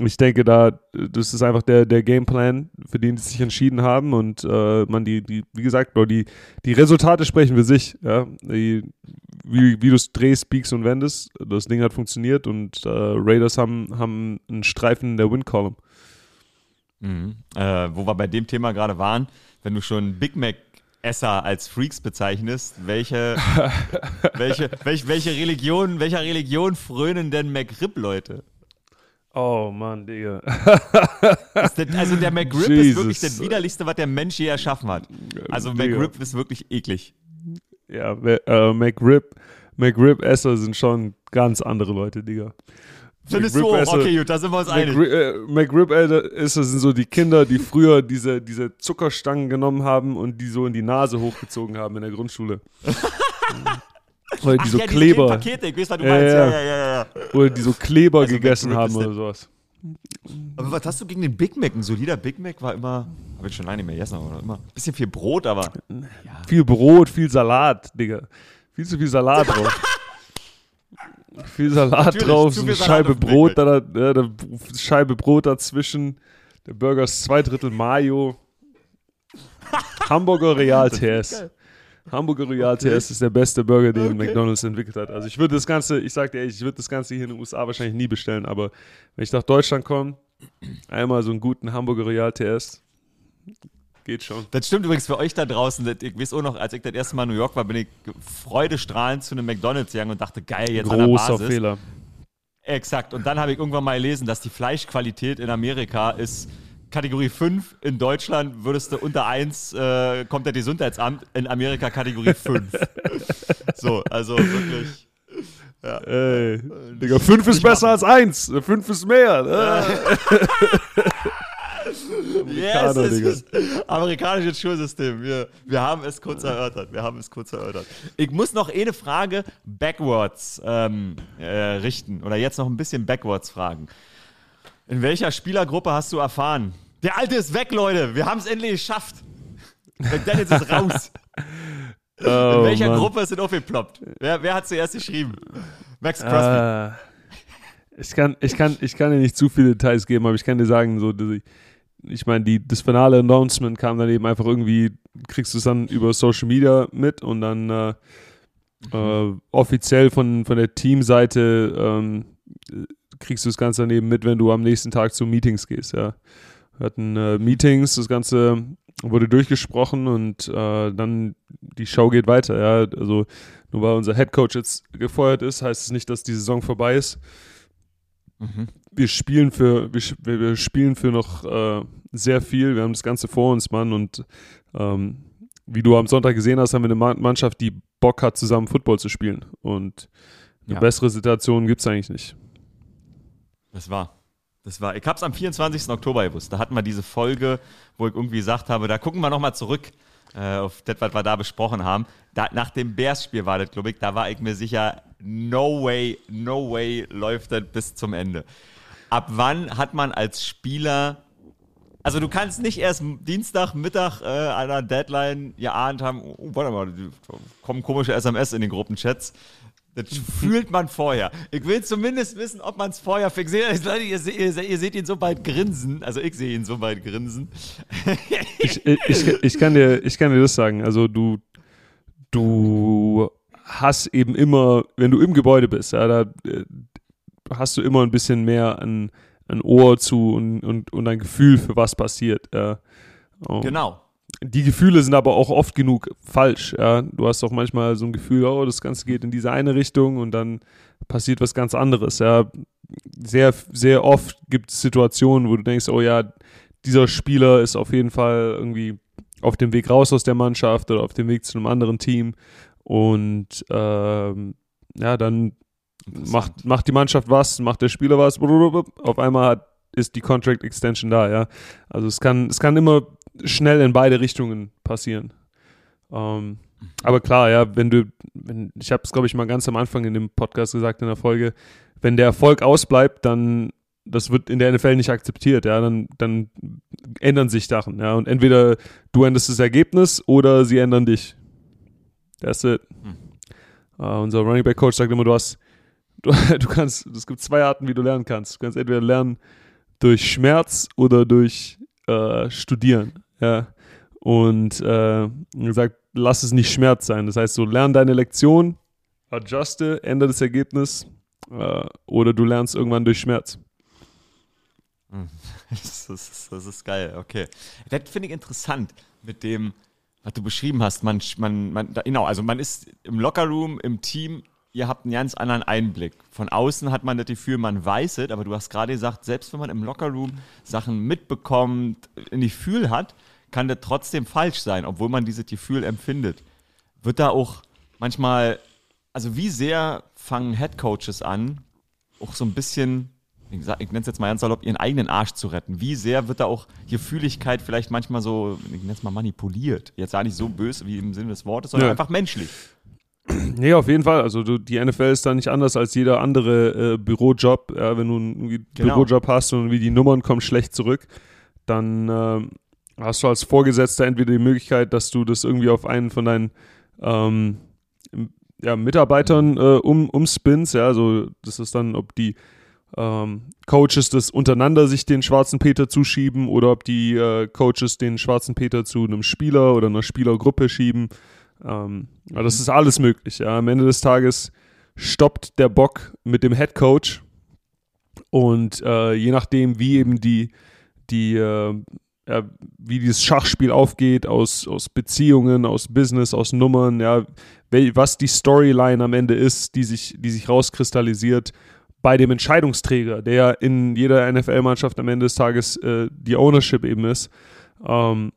ich denke, da, das ist einfach der, der Gameplan, für den sie sich entschieden haben. Und äh, man, die, die, wie gesagt, die, die Resultate sprechen für sich. Ja? Die, wie, wie du es drehst, biegst und wendest, das Ding hat funktioniert und äh, Raiders haben, haben einen Streifen in der Win-Column. Mhm. Äh, wo wir bei dem Thema gerade waren, wenn du schon Big Mac Esser als Freaks bezeichnest, welche, welche, welche, welche Religion, welcher Religion frönen denn McRib-Leute? Oh Mann, Digga. also der McRib Jesus. ist wirklich das widerlichste, was der Mensch je erschaffen hat. Also McRib ist wirklich eklig. Ja, äh, McRib, McRib-Esser sind schon ganz andere Leute, Digga. Findest du auch? Okay, gut, da sind wir uns einig. Äh, McRib-Esser sind so die Kinder, die früher diese, diese Zuckerstangen genommen haben und die so in die Nase hochgezogen haben in der Grundschule. Oder die Ach, so ja, Kleber. Pakete, ich weiß, was du meinst. Ja, ja, ja, ja. Oder die so Kleber also gegessen haben oder sowas. Aber was hast du gegen den Big Mac? Ein solider Big Mac war immer, habe ich schon lange nicht mehr gegessen, aber immer ein bisschen viel Brot, aber. Ja. Viel Brot, viel Salat, Digga. Viel zu viel Salat drauf. viel Salat Natürlich, drauf, so eine Scheibe Brot, da, ja, da, Scheibe Brot dazwischen, Der Burger ist zwei Drittel Mayo. Hamburger Real TS. Hamburger Real TS ist der beste Burger, den Okay. McDonalds entwickelt hat. Also ich würde das Ganze, ich sag dir ehrlich, ich würde das Ganze hier in den USA wahrscheinlich nie bestellen, aber wenn ich nach Deutschland komme, einmal so einen guten Hamburger Real TS, geht schon. Das stimmt übrigens für euch da draußen. Ich weiß auch noch, als ich das erste Mal in New York war, bin ich freudestrahlend zu einem McDonalds gegangen und dachte, geil, jetzt an der Großer Basis. Fehler. Exakt. Und dann habe ich irgendwann mal gelesen, dass die Fleischqualität in Amerika ist Kategorie 5. In Deutschland würdest du unter 1, äh, kommt der Gesundheitsamt, in Amerika Kategorie 5. so, also wirklich. Ey, Digga, fünf ist besser als eins. Fünf ist mehr. Äh. Yes, es Digga. ist amerikanisches Schulsystem. Wir, wir haben es kurz erörtert. Wir haben es kurz erörtert. Ich muss noch eine Frage backwards ähm, äh, richten. Oder jetzt noch ein bisschen backwards fragen. In welcher Spielergruppe hast du erfahren? Der Alte ist weg, Leute. Wir haben es endlich geschafft. McDaniels ist raus. In Oh, welcher Mann. Gruppe ist es aufgeploppt? Wer, wer hat zuerst geschrieben? Max Crosby. Äh, ich, kann, ich, kann, ich kann dir nicht zu viele Details geben, aber ich kann dir sagen, so, dass ich, ich meine, die, das finale Announcement kam dann eben einfach irgendwie, kriegst du es dann über Social Media mit und dann äh, äh, offiziell von, von der Teamseite ähm, äh, kriegst du das Ganze dann eben mit, wenn du am nächsten Tag zu Meetings gehst, ja. Wir hatten äh, Meetings, das Ganze wurde durchgesprochen und äh, dann die Show geht weiter, ja. Also nur weil unser Head Coach jetzt gefeuert ist, heißt es nicht, dass die Saison vorbei ist. Mhm. Wir spielen für, wir, wir spielen für noch äh, sehr viel. Wir haben das Ganze vor uns, Mann. Und ähm, wie du am Sonntag gesehen hast, haben wir eine Ma- Mannschaft, die Bock hat, zusammen Football zu spielen. Und eine Ja. bessere Situation gibt es eigentlich nicht. Das war. Das war. Ich hab's am 24. Oktober gewusst. Da hatten wir diese Folge, wo ich irgendwie gesagt habe, da gucken wir nochmal zurück äh, auf das, was wir da besprochen haben. Da, nach dem Bears-Spiel war das, glaube ich, da war ich mir sicher, no way, no way läuft das bis zum Ende. Ab wann hat man als Spieler also du kannst nicht erst Dienstag, Mittag äh, der Deadline geahnt haben, oh, warte mal, kommen komische SMS in den Gruppenchats. Das fühlt man vorher. Ich will zumindest wissen, ob man es vorher fix seht. Leute, ihr, ihr, ihr seht ihn so bald grinsen. Also ich sehe ihn so bald grinsen. Ich, ich, ich, ich, kann dir, ich kann dir das sagen. Also du, du hast eben immer, wenn du im Gebäude bist, ja, da äh, hast du immer ein bisschen mehr ein, ein Ohr zu und, und, und ein Gefühl für was passiert. Ja. Oh. Genau. Die Gefühle sind aber auch oft genug falsch. Ja. Du hast auch manchmal so ein Gefühl, oh, das Ganze geht in diese eine Richtung und dann passiert was ganz anderes. Ja. Sehr, sehr oft gibt es Situationen, wo du denkst, oh ja, dieser Spieler ist auf jeden Fall irgendwie auf dem Weg raus aus der Mannschaft oder auf dem Weg zu einem anderen Team. Und ähm, ja, dann macht, macht die Mannschaft was, macht der Spieler was, auf einmal hat, ist die Contract Extension da, ja. Also es kann, es kann immer schnell in beide Richtungen passieren. Ähm, aber klar, ja, wenn du, wenn, ich habe es, glaube ich, mal ganz am Anfang in dem Podcast gesagt, in der Folge, wenn der Erfolg ausbleibt, dann das wird in der NFL nicht akzeptiert, ja, dann, dann ändern sich Sachen, ja, und entweder du änderst das Ergebnis oder sie ändern dich. That's it. Uh, unser Running Back Coach sagt immer, du hast, du, du kannst, es gibt zwei Arten, wie du lernen kannst. Du kannst entweder lernen durch Schmerz oder durch äh, Studieren, ja. Und äh, er sagt, lass es nicht Schmerz sein. Das heißt, so lern deine Lektion, adjuste, ändere das Ergebnis äh, oder du lernst irgendwann durch Schmerz. Das ist, das ist geil, okay. Das finde ich interessant mit dem, was du beschrieben hast. Man, man, man, genau, also man ist im Lockerroom, im Team, ihr habt einen ganz anderen Einblick. Von außen hat man das Gefühl, man weiß es, aber du hast gerade gesagt, selbst wenn man im Lockerroom Sachen mitbekommt, ein Gefühl hat, kann das trotzdem falsch sein, obwohl man dieses Gefühl empfindet. Wird da auch manchmal, also wie sehr fangen Headcoaches an, auch so ein bisschen, ich, sag- ich nenne es jetzt mal ganz salopp, ihren eigenen Arsch zu retten. Wie sehr wird da auch Gefühligkeit vielleicht manchmal so, ich nenne es mal manipuliert. Jetzt gar nicht so böse wie im Sinne des Wortes, sondern Ja. einfach menschlich. Nee, auf jeden Fall. Also du, die NFL ist da nicht anders als jeder andere äh, Bürojob. Ja, wenn du einen Genau. Bürojob hast und wie die Nummern kommen schlecht zurück, dann ähm, hast du als Vorgesetzter entweder die Möglichkeit, dass du das irgendwie auf einen von deinen ähm, ja, Mitarbeitern äh, um, umspinnst. Ja, also das ist dann, ob die ähm, Coaches das untereinander sich den schwarzen Peter zuschieben oder ob die äh, Coaches den schwarzen Peter zu einem Spieler oder einer Spielergruppe schieben. Ähm, mhm. Das ist alles möglich. Ja. Am Ende des Tages stoppt der Bock mit dem Head Coach und äh, je nachdem, wie eben die, die äh, ja, wie dieses Schachspiel aufgeht, aus, aus Beziehungen, aus Business, aus Nummern, ja, was die Storyline am Ende ist, die sich, die sich rauskristallisiert bei dem Entscheidungsträger, der in jeder NFL-Mannschaft am Ende des Tages äh, die Ownership eben ist. Ähm,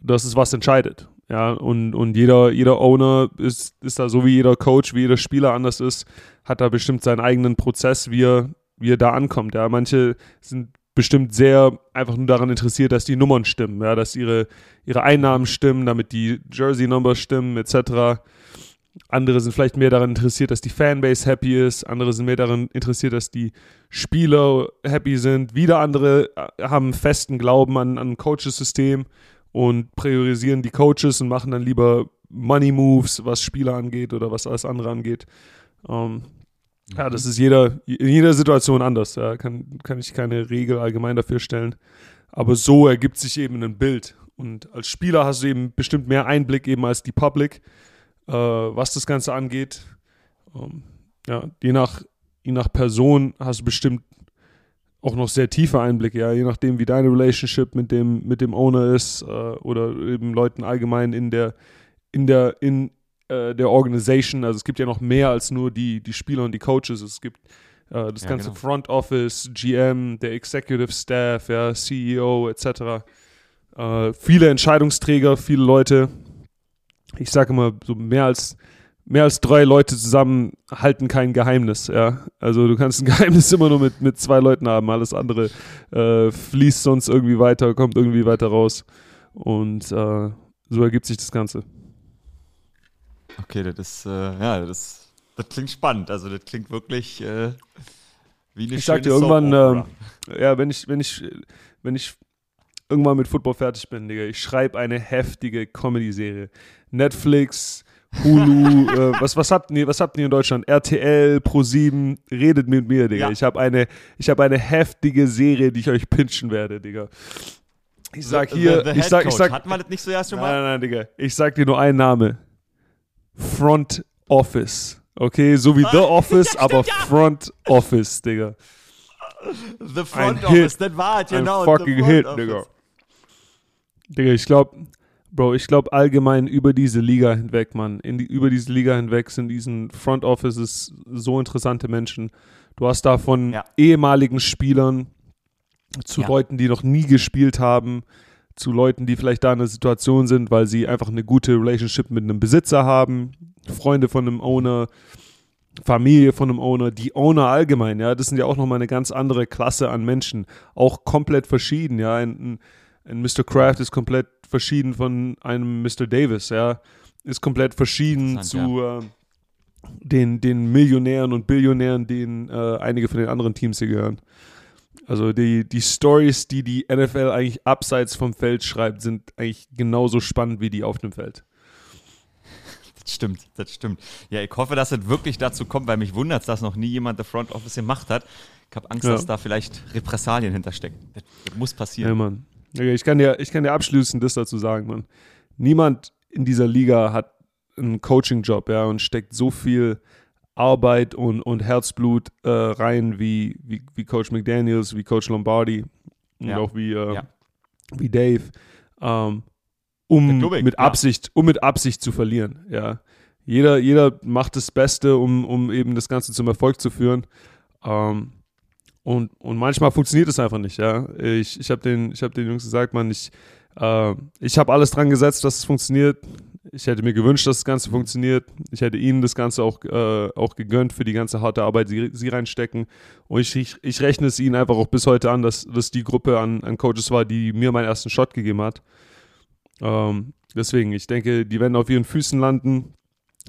das ist, was entscheidet. Ja, und, und jeder, jeder Owner ist, ist da so wie jeder Coach, wie jeder Spieler anders ist, hat da bestimmt seinen eigenen Prozess, wie er, wie er da ankommt. Ja, manche sind bestimmt sehr einfach nur daran interessiert, dass die Nummern stimmen, ja, dass ihre, ihre Einnahmen stimmen, damit die Jersey-Number stimmen, etc. Andere sind vielleicht mehr daran interessiert, dass die Fanbase happy ist. Andere sind mehr daran interessiert, dass die Spieler happy sind. Wieder andere äh, haben festen Glauben an, an ein Coaches-System und priorisieren die Coaches und machen dann lieber Money Moves, was Spieler angeht oder was alles andere angeht. Ähm, ja, das ist jeder, in jeder Situation anders. Ja, kann, kann ich keine Regel allgemein dafür stellen. Aber so ergibt sich eben ein Bild. Und als Spieler hast du eben bestimmt mehr Einblick eben als die Public, äh, was das Ganze angeht. Ähm, ja, je nach, je nach Person hast du bestimmt auch noch sehr tiefe Einblicke, ja, je nachdem, wie deine Relationship mit dem, mit dem Owner ist äh, oder eben Leuten allgemein in der, in der, in, äh, der Organisation. Also es gibt ja noch mehr als nur die, die Spieler und die Coaches. Es gibt äh, das ja, ganze genau. Front Office, GM, der Executive Staff, ja, CEO etc. Äh, viele Entscheidungsträger, viele Leute. Ich sage immer, so mehr als mehr als drei Leute zusammen halten kein Geheimnis, ja. Also du kannst ein Geheimnis immer nur mit, mit zwei Leuten haben. Alles andere äh, fließt sonst irgendwie weiter, kommt irgendwie weiter raus. Und äh, so ergibt sich das Ganze. Okay, das ist, äh, ja, das, das klingt spannend. Also das klingt wirklich äh, wie eine Ich sag dir irgendwann, äh, ja, wenn ich, wenn ich, wenn ich irgendwann mit Football fertig bin, Digga, ich schreibe eine heftige Comedy-Serie. Netflix, Hulu, äh, was, was habt ihr, was habt ihr in Deutschland? RTL, Pro7, redet mit mir, Digga. Ja. Ich habe eine, ich habe eine heftige Serie, die ich euch pinchen werde, Digga. Ich sag hier, the, the ich sag, ich sag, hatten wir das nicht so erst schon mal? Nein, nein, nein, Digga. Ich sag dir nur einen Namen. Front Office. Okay, so wie The Office, ja, aber stimmt, Front Office, Digga. The Front ein Office, Hit. das war es, genau. Ein fucking Hit. Digga. Digga, ich glaube, Bro, ich glaube allgemein über diese Liga hinweg, Mann. Die, über diese Liga hinweg sind diesen Front Offices so interessante Menschen. Du hast da von ja. ehemaligen Spielern zu ja. Leuten, die noch nie gespielt haben, zu Leuten, die vielleicht da in einer Situation sind, weil sie einfach eine gute Relationship mit einem Besitzer haben, Freunde von einem Owner, Familie von einem Owner, die Owner allgemein, ja, das sind ja auch nochmal eine ganz andere Klasse an Menschen, auch komplett verschieden, ja, ein, ein Mr. Kraft ist komplett verschieden von einem Mr. Davis, ja, ist komplett verschieden zu ja. äh, den, den Millionären und Billionären, denen äh, einige von den anderen Teams hier gehören. Also die, die Stories, die die NFL eigentlich abseits vom Feld schreibt, sind eigentlich genauso spannend wie die auf dem Feld. Das stimmt, das stimmt. Ja, ich hoffe, dass es wirklich dazu kommt, weil mich wundert, dass noch nie jemand The Front Office gemacht hat. Ich habe Angst, ja. dass da vielleicht Repressalien hinterstecken. Das, das muss passieren. Ja, Mann. Ich kann dir, ich kann dir abschließend das dazu sagen, Mann. Niemand in dieser Liga hat einen Coaching-Job, ja, und steckt so viel Arbeit und, und Herzblut äh, rein wie, wie, wie Coach McDaniels, wie Coach Lombardi und ja. auch wie, äh, ja. wie Dave, ähm, um mit Absicht, um mit Absicht zu verlieren. Ja. Jeder, jeder macht das Beste, um, um eben das Ganze zum Erfolg zu führen. Ähm, und, und manchmal funktioniert es einfach nicht. Ja. Ich, ich habe den, hab den Jungs gesagt, man, ich, äh, ich habe alles dran gesetzt, dass es funktioniert ich hätte mir gewünscht, dass das Ganze funktioniert. Ich hätte ihnen das Ganze auch, äh, auch gegönnt für die ganze harte Arbeit, die sie reinstecken. Und ich, ich, ich, rechne es ihnen einfach auch bis heute an, dass das die Gruppe an, an Coaches war, die mir meinen ersten Shot gegeben hat. Ähm, deswegen, ich denke, die werden auf ihren Füßen landen.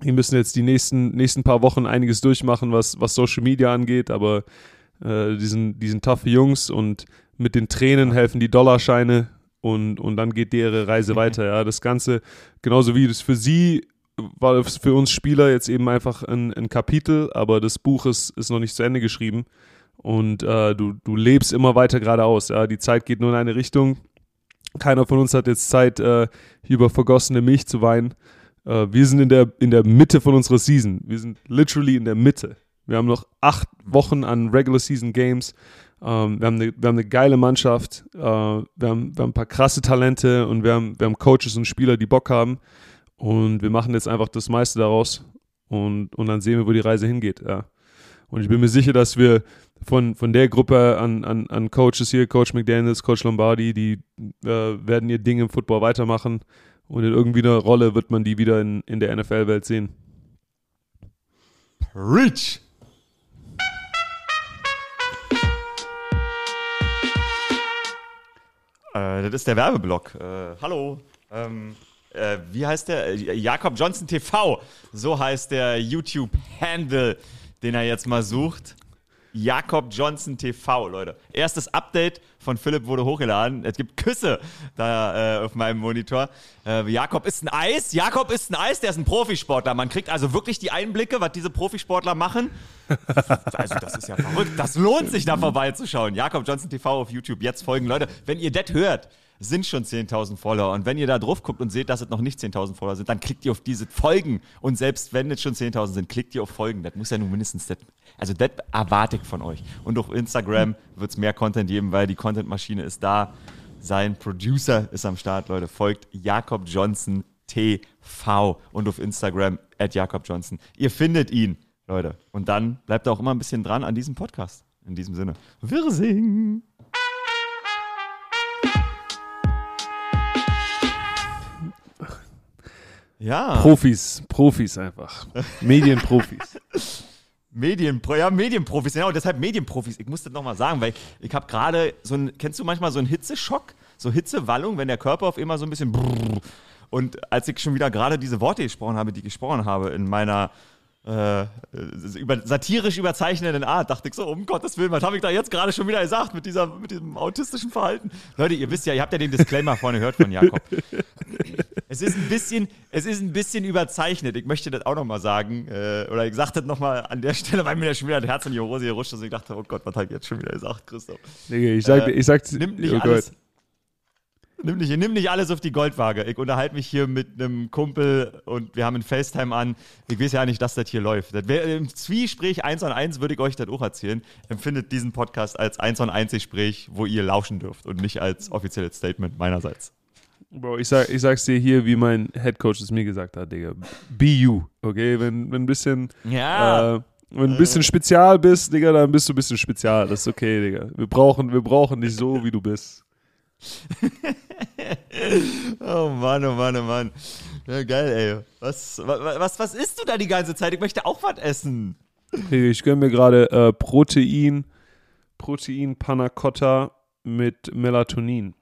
Die müssen jetzt die nächsten, nächsten paar Wochen einiges durchmachen, was, was Social Media angeht, aber äh, die, sind, die sind taffe Jungs und mit den Tränen helfen die Dollarscheine und, und dann geht ihre Reise weiter. Ja, das Ganze, genauso wie das für sie war das für uns Spieler jetzt eben einfach ein, ein Kapitel, aber das Buch ist, ist noch nicht zu Ende geschrieben. und äh, du, du lebst immer weiter geradeaus. Ja? Die Zeit geht nur in eine Richtung. Keiner von uns hat jetzt Zeit, äh, hier über vergossene Milch zu weinen. Äh, wir sind in der, in der Mitte von unserer Season. Wir sind literally in der Mitte. Wir haben noch acht Wochen an Regular Season Games. Ähm, wir, haben eine, wir haben eine geile Mannschaft. Äh, wir, haben, wir haben ein paar krasse Talente und wir haben, wir haben Coaches und Spieler, die Bock haben. Und wir machen jetzt einfach das meiste daraus. Und, und dann sehen wir, wo die Reise hingeht. Ja. Und ich bin mir sicher, dass wir von, von der Gruppe an, an, an Coaches hier, Coach McDaniels, Coach Lombardi, die äh, werden ihr Ding im Football weitermachen. Und in irgendwie einer Rolle wird man die wieder in, in der NFL-Welt sehen. Preach! Äh, das ist der Werbeblock. Äh, hallo. Ähm, äh, wie heißt der? Äh, Jakob Johnson TV. So heißt der YouTube-Handle, den er jetzt mal sucht. Jakob Johnson TV, Leute. Erstes Update von Philipp wurde hochgeladen. Es gibt Küsse da äh, auf meinem Monitor. Äh, Jakob ist ein Eis. Jakob ist ein Eis, der ist ein Profisportler. Man kriegt also wirklich die Einblicke, was diese Profisportler machen. also, das ist ja verrückt. Das lohnt sich, da vorbeizuschauen. Jakob Johnson TV auf YouTube. Jetzt folgen, Leute. Wenn ihr das hört, sind schon 10.000 Follower. Und wenn ihr da drauf guckt und seht, dass es noch nicht 10.000 Follower sind, dann klickt ihr auf diese Folgen. Und selbst wenn es schon 10.000 sind, klickt ihr auf Folgen. Das muss ja nun mindestens, das, also das erwarte ich von euch. Und auf Instagram wird es mehr Content geben, weil die Content-Maschine ist da. Sein Producer ist am Start, Leute. Folgt Jakob Johnson TV und auf Instagram at Jakob Johnson. Ihr findet ihn, Leute. Und dann bleibt auch immer ein bisschen dran an diesem Podcast. In diesem Sinne. Wirsing! Ja. Profis, Profis einfach. Medienprofis. Medienpro ja, Medienprofis, genau, deshalb Medienprofis. Ich muss das nochmal sagen, weil ich habe gerade so ein, kennst du manchmal so einen Hitzeschock, so Hitzewallung, wenn der Körper auf immer so ein bisschen brrr. und als ich schon wieder gerade diese Worte gesprochen habe, die ich gesprochen habe in meiner äh, über, satirisch überzeichnenden Art, dachte ich so, um Gottes Willen, was habe ich da jetzt gerade schon wieder gesagt mit, dieser, mit diesem autistischen Verhalten? Leute, ihr wisst ja, ihr habt ja den Disclaimer vorne gehört von Jakob. Es ist ein bisschen, es ist ein bisschen überzeichnet. Ich möchte das auch nochmal sagen. Äh, oder ich sage das nochmal an der Stelle, weil mir das schon wieder das Herz in die Hose gerutscht ist. Und ich dachte, oh Gott, was habe ich jetzt schon wieder gesagt, Christoph? Nee, ich sag, Äh, ich sag, Nimm nicht, oh alles, Gott. Nimm, nicht, nimm nicht alles auf die Goldwaage. Ich unterhalte mich hier mit einem Kumpel und wir haben ein FaceTime an. Ich weiß ja nicht, dass das hier läuft. Das wär, Im Zwiespräch 1 on 1 würde ich euch das auch erzählen. Empfindet diesen Podcast als 1 on 1 Gespräch, wo ihr lauschen dürft und nicht als offizielles Statement meinerseits. Bro, ich, sag, ich sag's dir hier, wie mein Headcoach es mir gesagt hat, Digga. Be you, okay? Wenn, wenn ein bisschen, Ja. äh, wenn du ein bisschen spezial bist, Digga, dann bist du ein bisschen spezial. Das ist okay, Digga. Wir brauchen, wir brauchen dich so, wie du bist. Oh Mann, oh Mann, oh Mann. Ja, geil, ey. Was, was, was, was isst du da die ganze Zeit? Ich möchte auch was essen. Digga, ich gönn mir gerade äh, Protein, Protein Panna Cotta mit Melatonin.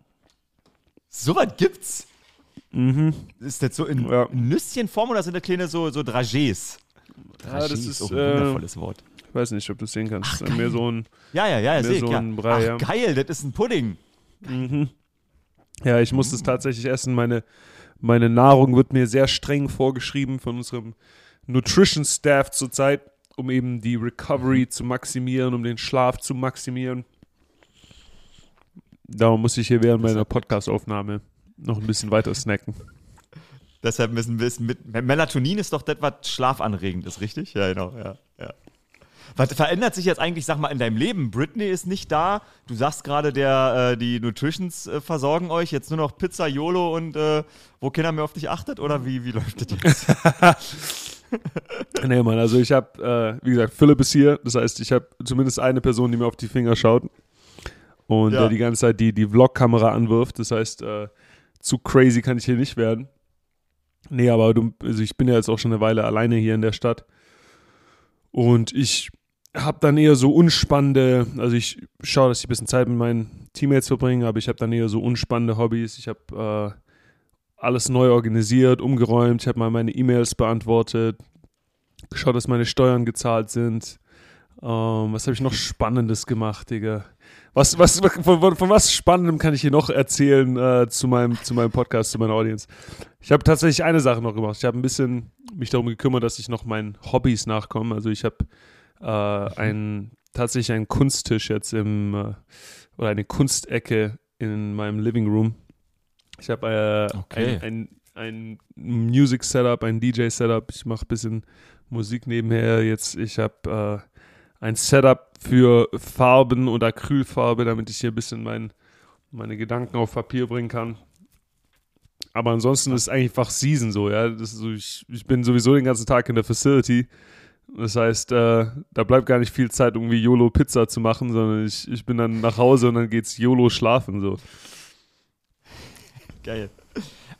So was gibt's? Mhm. Ist das so in Ja. Nüsschenform oder sind das kleine so, so Dragés? Ja, das Dragés, ist, auch ein äh, wundervolles Wort. Ich weiß nicht, ob du es sehen kannst. Ach, mehr so ein, Ja, ja, ja, mehr sehe ich, so ja. ein Brei, Ach, ja. geil, das ist ein Pudding. Mhm. Ja, ich muss das tatsächlich essen. Meine, meine Nahrung wird mir sehr streng vorgeschrieben von unserem Nutrition Staff zurzeit, um eben die Recovery zu maximieren, um den Schlaf zu maximieren. Darum muss ich hier während meiner Podcastaufnahme noch ein bisschen weiter snacken. Deshalb müssen wir es mit. Melatonin ist doch das, was schlafanregend ist, richtig? Ja, genau, ja. Was verändert sich jetzt eigentlich, sag mal, in deinem Leben? Britney ist nicht da. Du sagst gerade, der, äh, die Nutritions äh, versorgen euch. Jetzt nur noch Pizza, YOLO und äh, wo Kinder mehr auf dich achtet? Oder wie, wie läuft das jetzt? Nee, Mann, also ich habe, äh, wie gesagt, Philipp ist hier. Das heißt, ich habe zumindest eine Person, die mir auf die Finger schaut und Ja. der die ganze Zeit die, die Vlog-Kamera anwirft. Das heißt, äh, zu crazy kann ich hier nicht werden. Nee, aber du, also ich bin ja jetzt auch schon eine Weile alleine hier in der Stadt. Und ich habe dann eher so unspannende, also ich schaue, dass ich ein bisschen Zeit mit meinen Teammates verbringe, aber ich habe dann eher so unspannende Hobbys. Ich habe äh, alles neu organisiert, umgeräumt, ich habe mal meine E-Mails beantwortet, geschaut, dass meine Steuern gezahlt sind. Ähm, was habe ich noch Spannendes gemacht, Digga? Was, was, von, von, von was Spannendem kann ich hier noch erzählen äh, zu, meinem, zu meinem Podcast, zu meiner Audience? Ich habe tatsächlich eine Sache noch gemacht. Ich habe ein bisschen mich darum gekümmert, dass ich noch meinen Hobbys nachkomme. Also ich habe äh, ein tatsächlich einen Kunsttisch jetzt im, äh, oder eine Kunstecke in meinem Living Room. Ich habe äh, Okay. ein, ein, ein Music Setup, ein DJ Setup. Ich mache ein bisschen Musik nebenher. Jetzt, ich habe äh, ein Setup für Farben und Acrylfarbe, damit ich hier ein bisschen mein, meine Gedanken auf Papier bringen kann. Aber ansonsten ist einfach Season so, ja. So, ich, ich bin sowieso den ganzen Tag in der Facility. Das heißt, äh, da bleibt gar nicht viel Zeit, irgendwie YOLO Pizza zu machen, sondern ich, ich bin dann nach Hause und dann geht's YOLO schlafen so. Geil.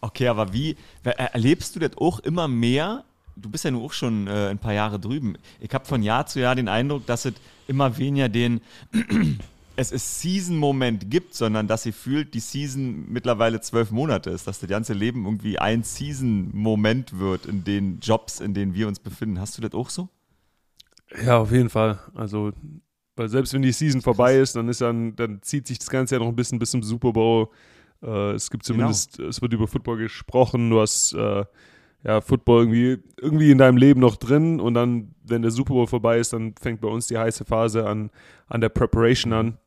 Okay, aber wie er- erlebst du das auch immer mehr? Du bist ja nur auch schon äh, ein paar Jahre drüben. Ich habe von Jahr zu Jahr den Eindruck, dass es immer weniger den es ist Season-Moment gibt, sondern dass sie fühlt, die Season mittlerweile zwölf Monate ist, dass das ganze Leben irgendwie ein Season-Moment wird in den Jobs, in denen wir uns befinden. Hast du das auch so? Ja, auf jeden Fall. Also, weil selbst wenn die Season vorbei ist, dann ist dann, dann zieht sich das Ganze ja noch ein bisschen bis zum Super Bowl. Äh, es gibt zumindest, es wird über Football gesprochen, du hast äh, ja Football irgendwie, irgendwie in deinem Leben noch drin und dann, wenn der Super Bowl vorbei ist, dann fängt bei uns die heiße Phase an, an der Preparation an.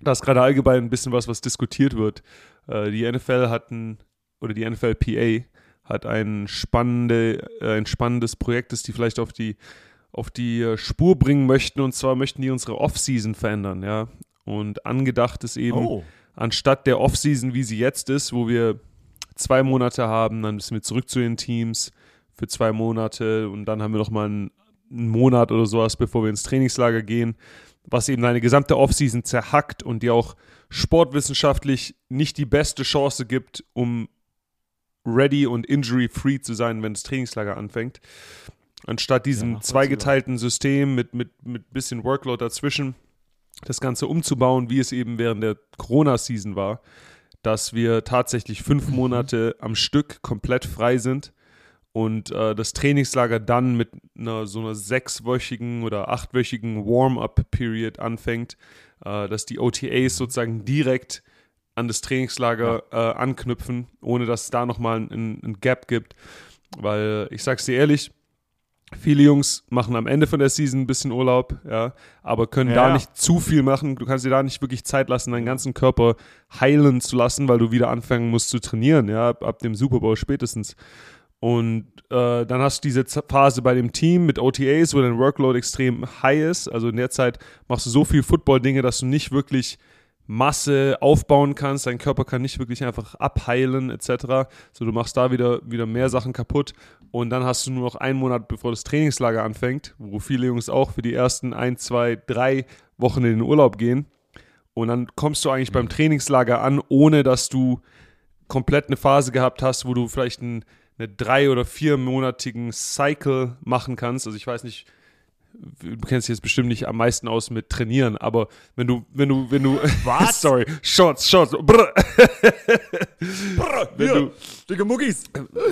Da ist gerade allgemein ein bisschen was, was diskutiert wird. Äh, die NFL hat ein, oder die NFLPA hat ein, spannende, äh, ein spannendes Projekt, das die vielleicht auf die auf die äh, Spur bringen möchten. Und zwar möchten die unsere Off-Season verändern, ja. Und angedacht ist eben, Oh. anstatt der Off-Season, wie sie jetzt ist, wo wir zwei Monate haben, dann müssen wir zurück zu den Teams für zwei Monate und dann haben wir noch mal einen, einen Monat oder sowas, bevor wir ins Trainingslager gehen, was eben eine gesamte Off-Season zerhackt und die auch sportwissenschaftlich nicht die beste Chance gibt, um ready und injury-free zu sein, wenn das Trainingslager anfängt. Anstatt diesem nachvollziehbar. zweigeteilten System mit, mit, mit bisschen Workload dazwischen, das Ganze umzubauen, wie es eben während der Corona-Season war, dass wir tatsächlich fünf Monate am Stück komplett frei sind und äh, das Trainingslager dann mit einer so einer sechswöchigen oder achtwöchigen Warm-up-Period anfängt, äh, dass die OTAs sozusagen direkt an das Trainingslager äh, anknüpfen, ohne dass es da nochmal ein, ein Gap gibt. Weil ich sag's dir ehrlich, viele Jungs machen am Ende von der Season ein bisschen Urlaub, ja, aber können Ja, da ja. nicht zu viel machen. Du kannst dir da nicht wirklich Zeit lassen, deinen ganzen Körper heilen zu lassen, weil du wieder anfangen musst zu trainieren, ja, ab, ab dem Super Bowl spätestens. Und äh, dann hast du diese Phase bei dem Team mit OTAs, wo dein Workload extrem high ist. Also in der Zeit machst du so viel Football-Dinge, dass du nicht wirklich Masse aufbauen kannst. Dein Körper kann nicht wirklich einfach abheilen etc. So, du machst da wieder, wieder mehr Sachen kaputt. Und dann hast du nur noch einen Monat, bevor das Trainingslager anfängt, wo viele Jungs auch für die ersten ein, zwei, drei Wochen in den Urlaub gehen. Und dann kommst du eigentlich beim Trainingslager an, ohne dass du komplett eine Phase gehabt hast, wo du vielleicht ein, eine drei- oder viermonatigen Cycle machen kannst. Also ich weiß nicht, du kennst dich jetzt bestimmt nicht am meisten aus mit Trainieren, aber wenn du, wenn du, wenn du, Was? sorry, Shots, Shots, brr. wenn du, Dicke Muckis.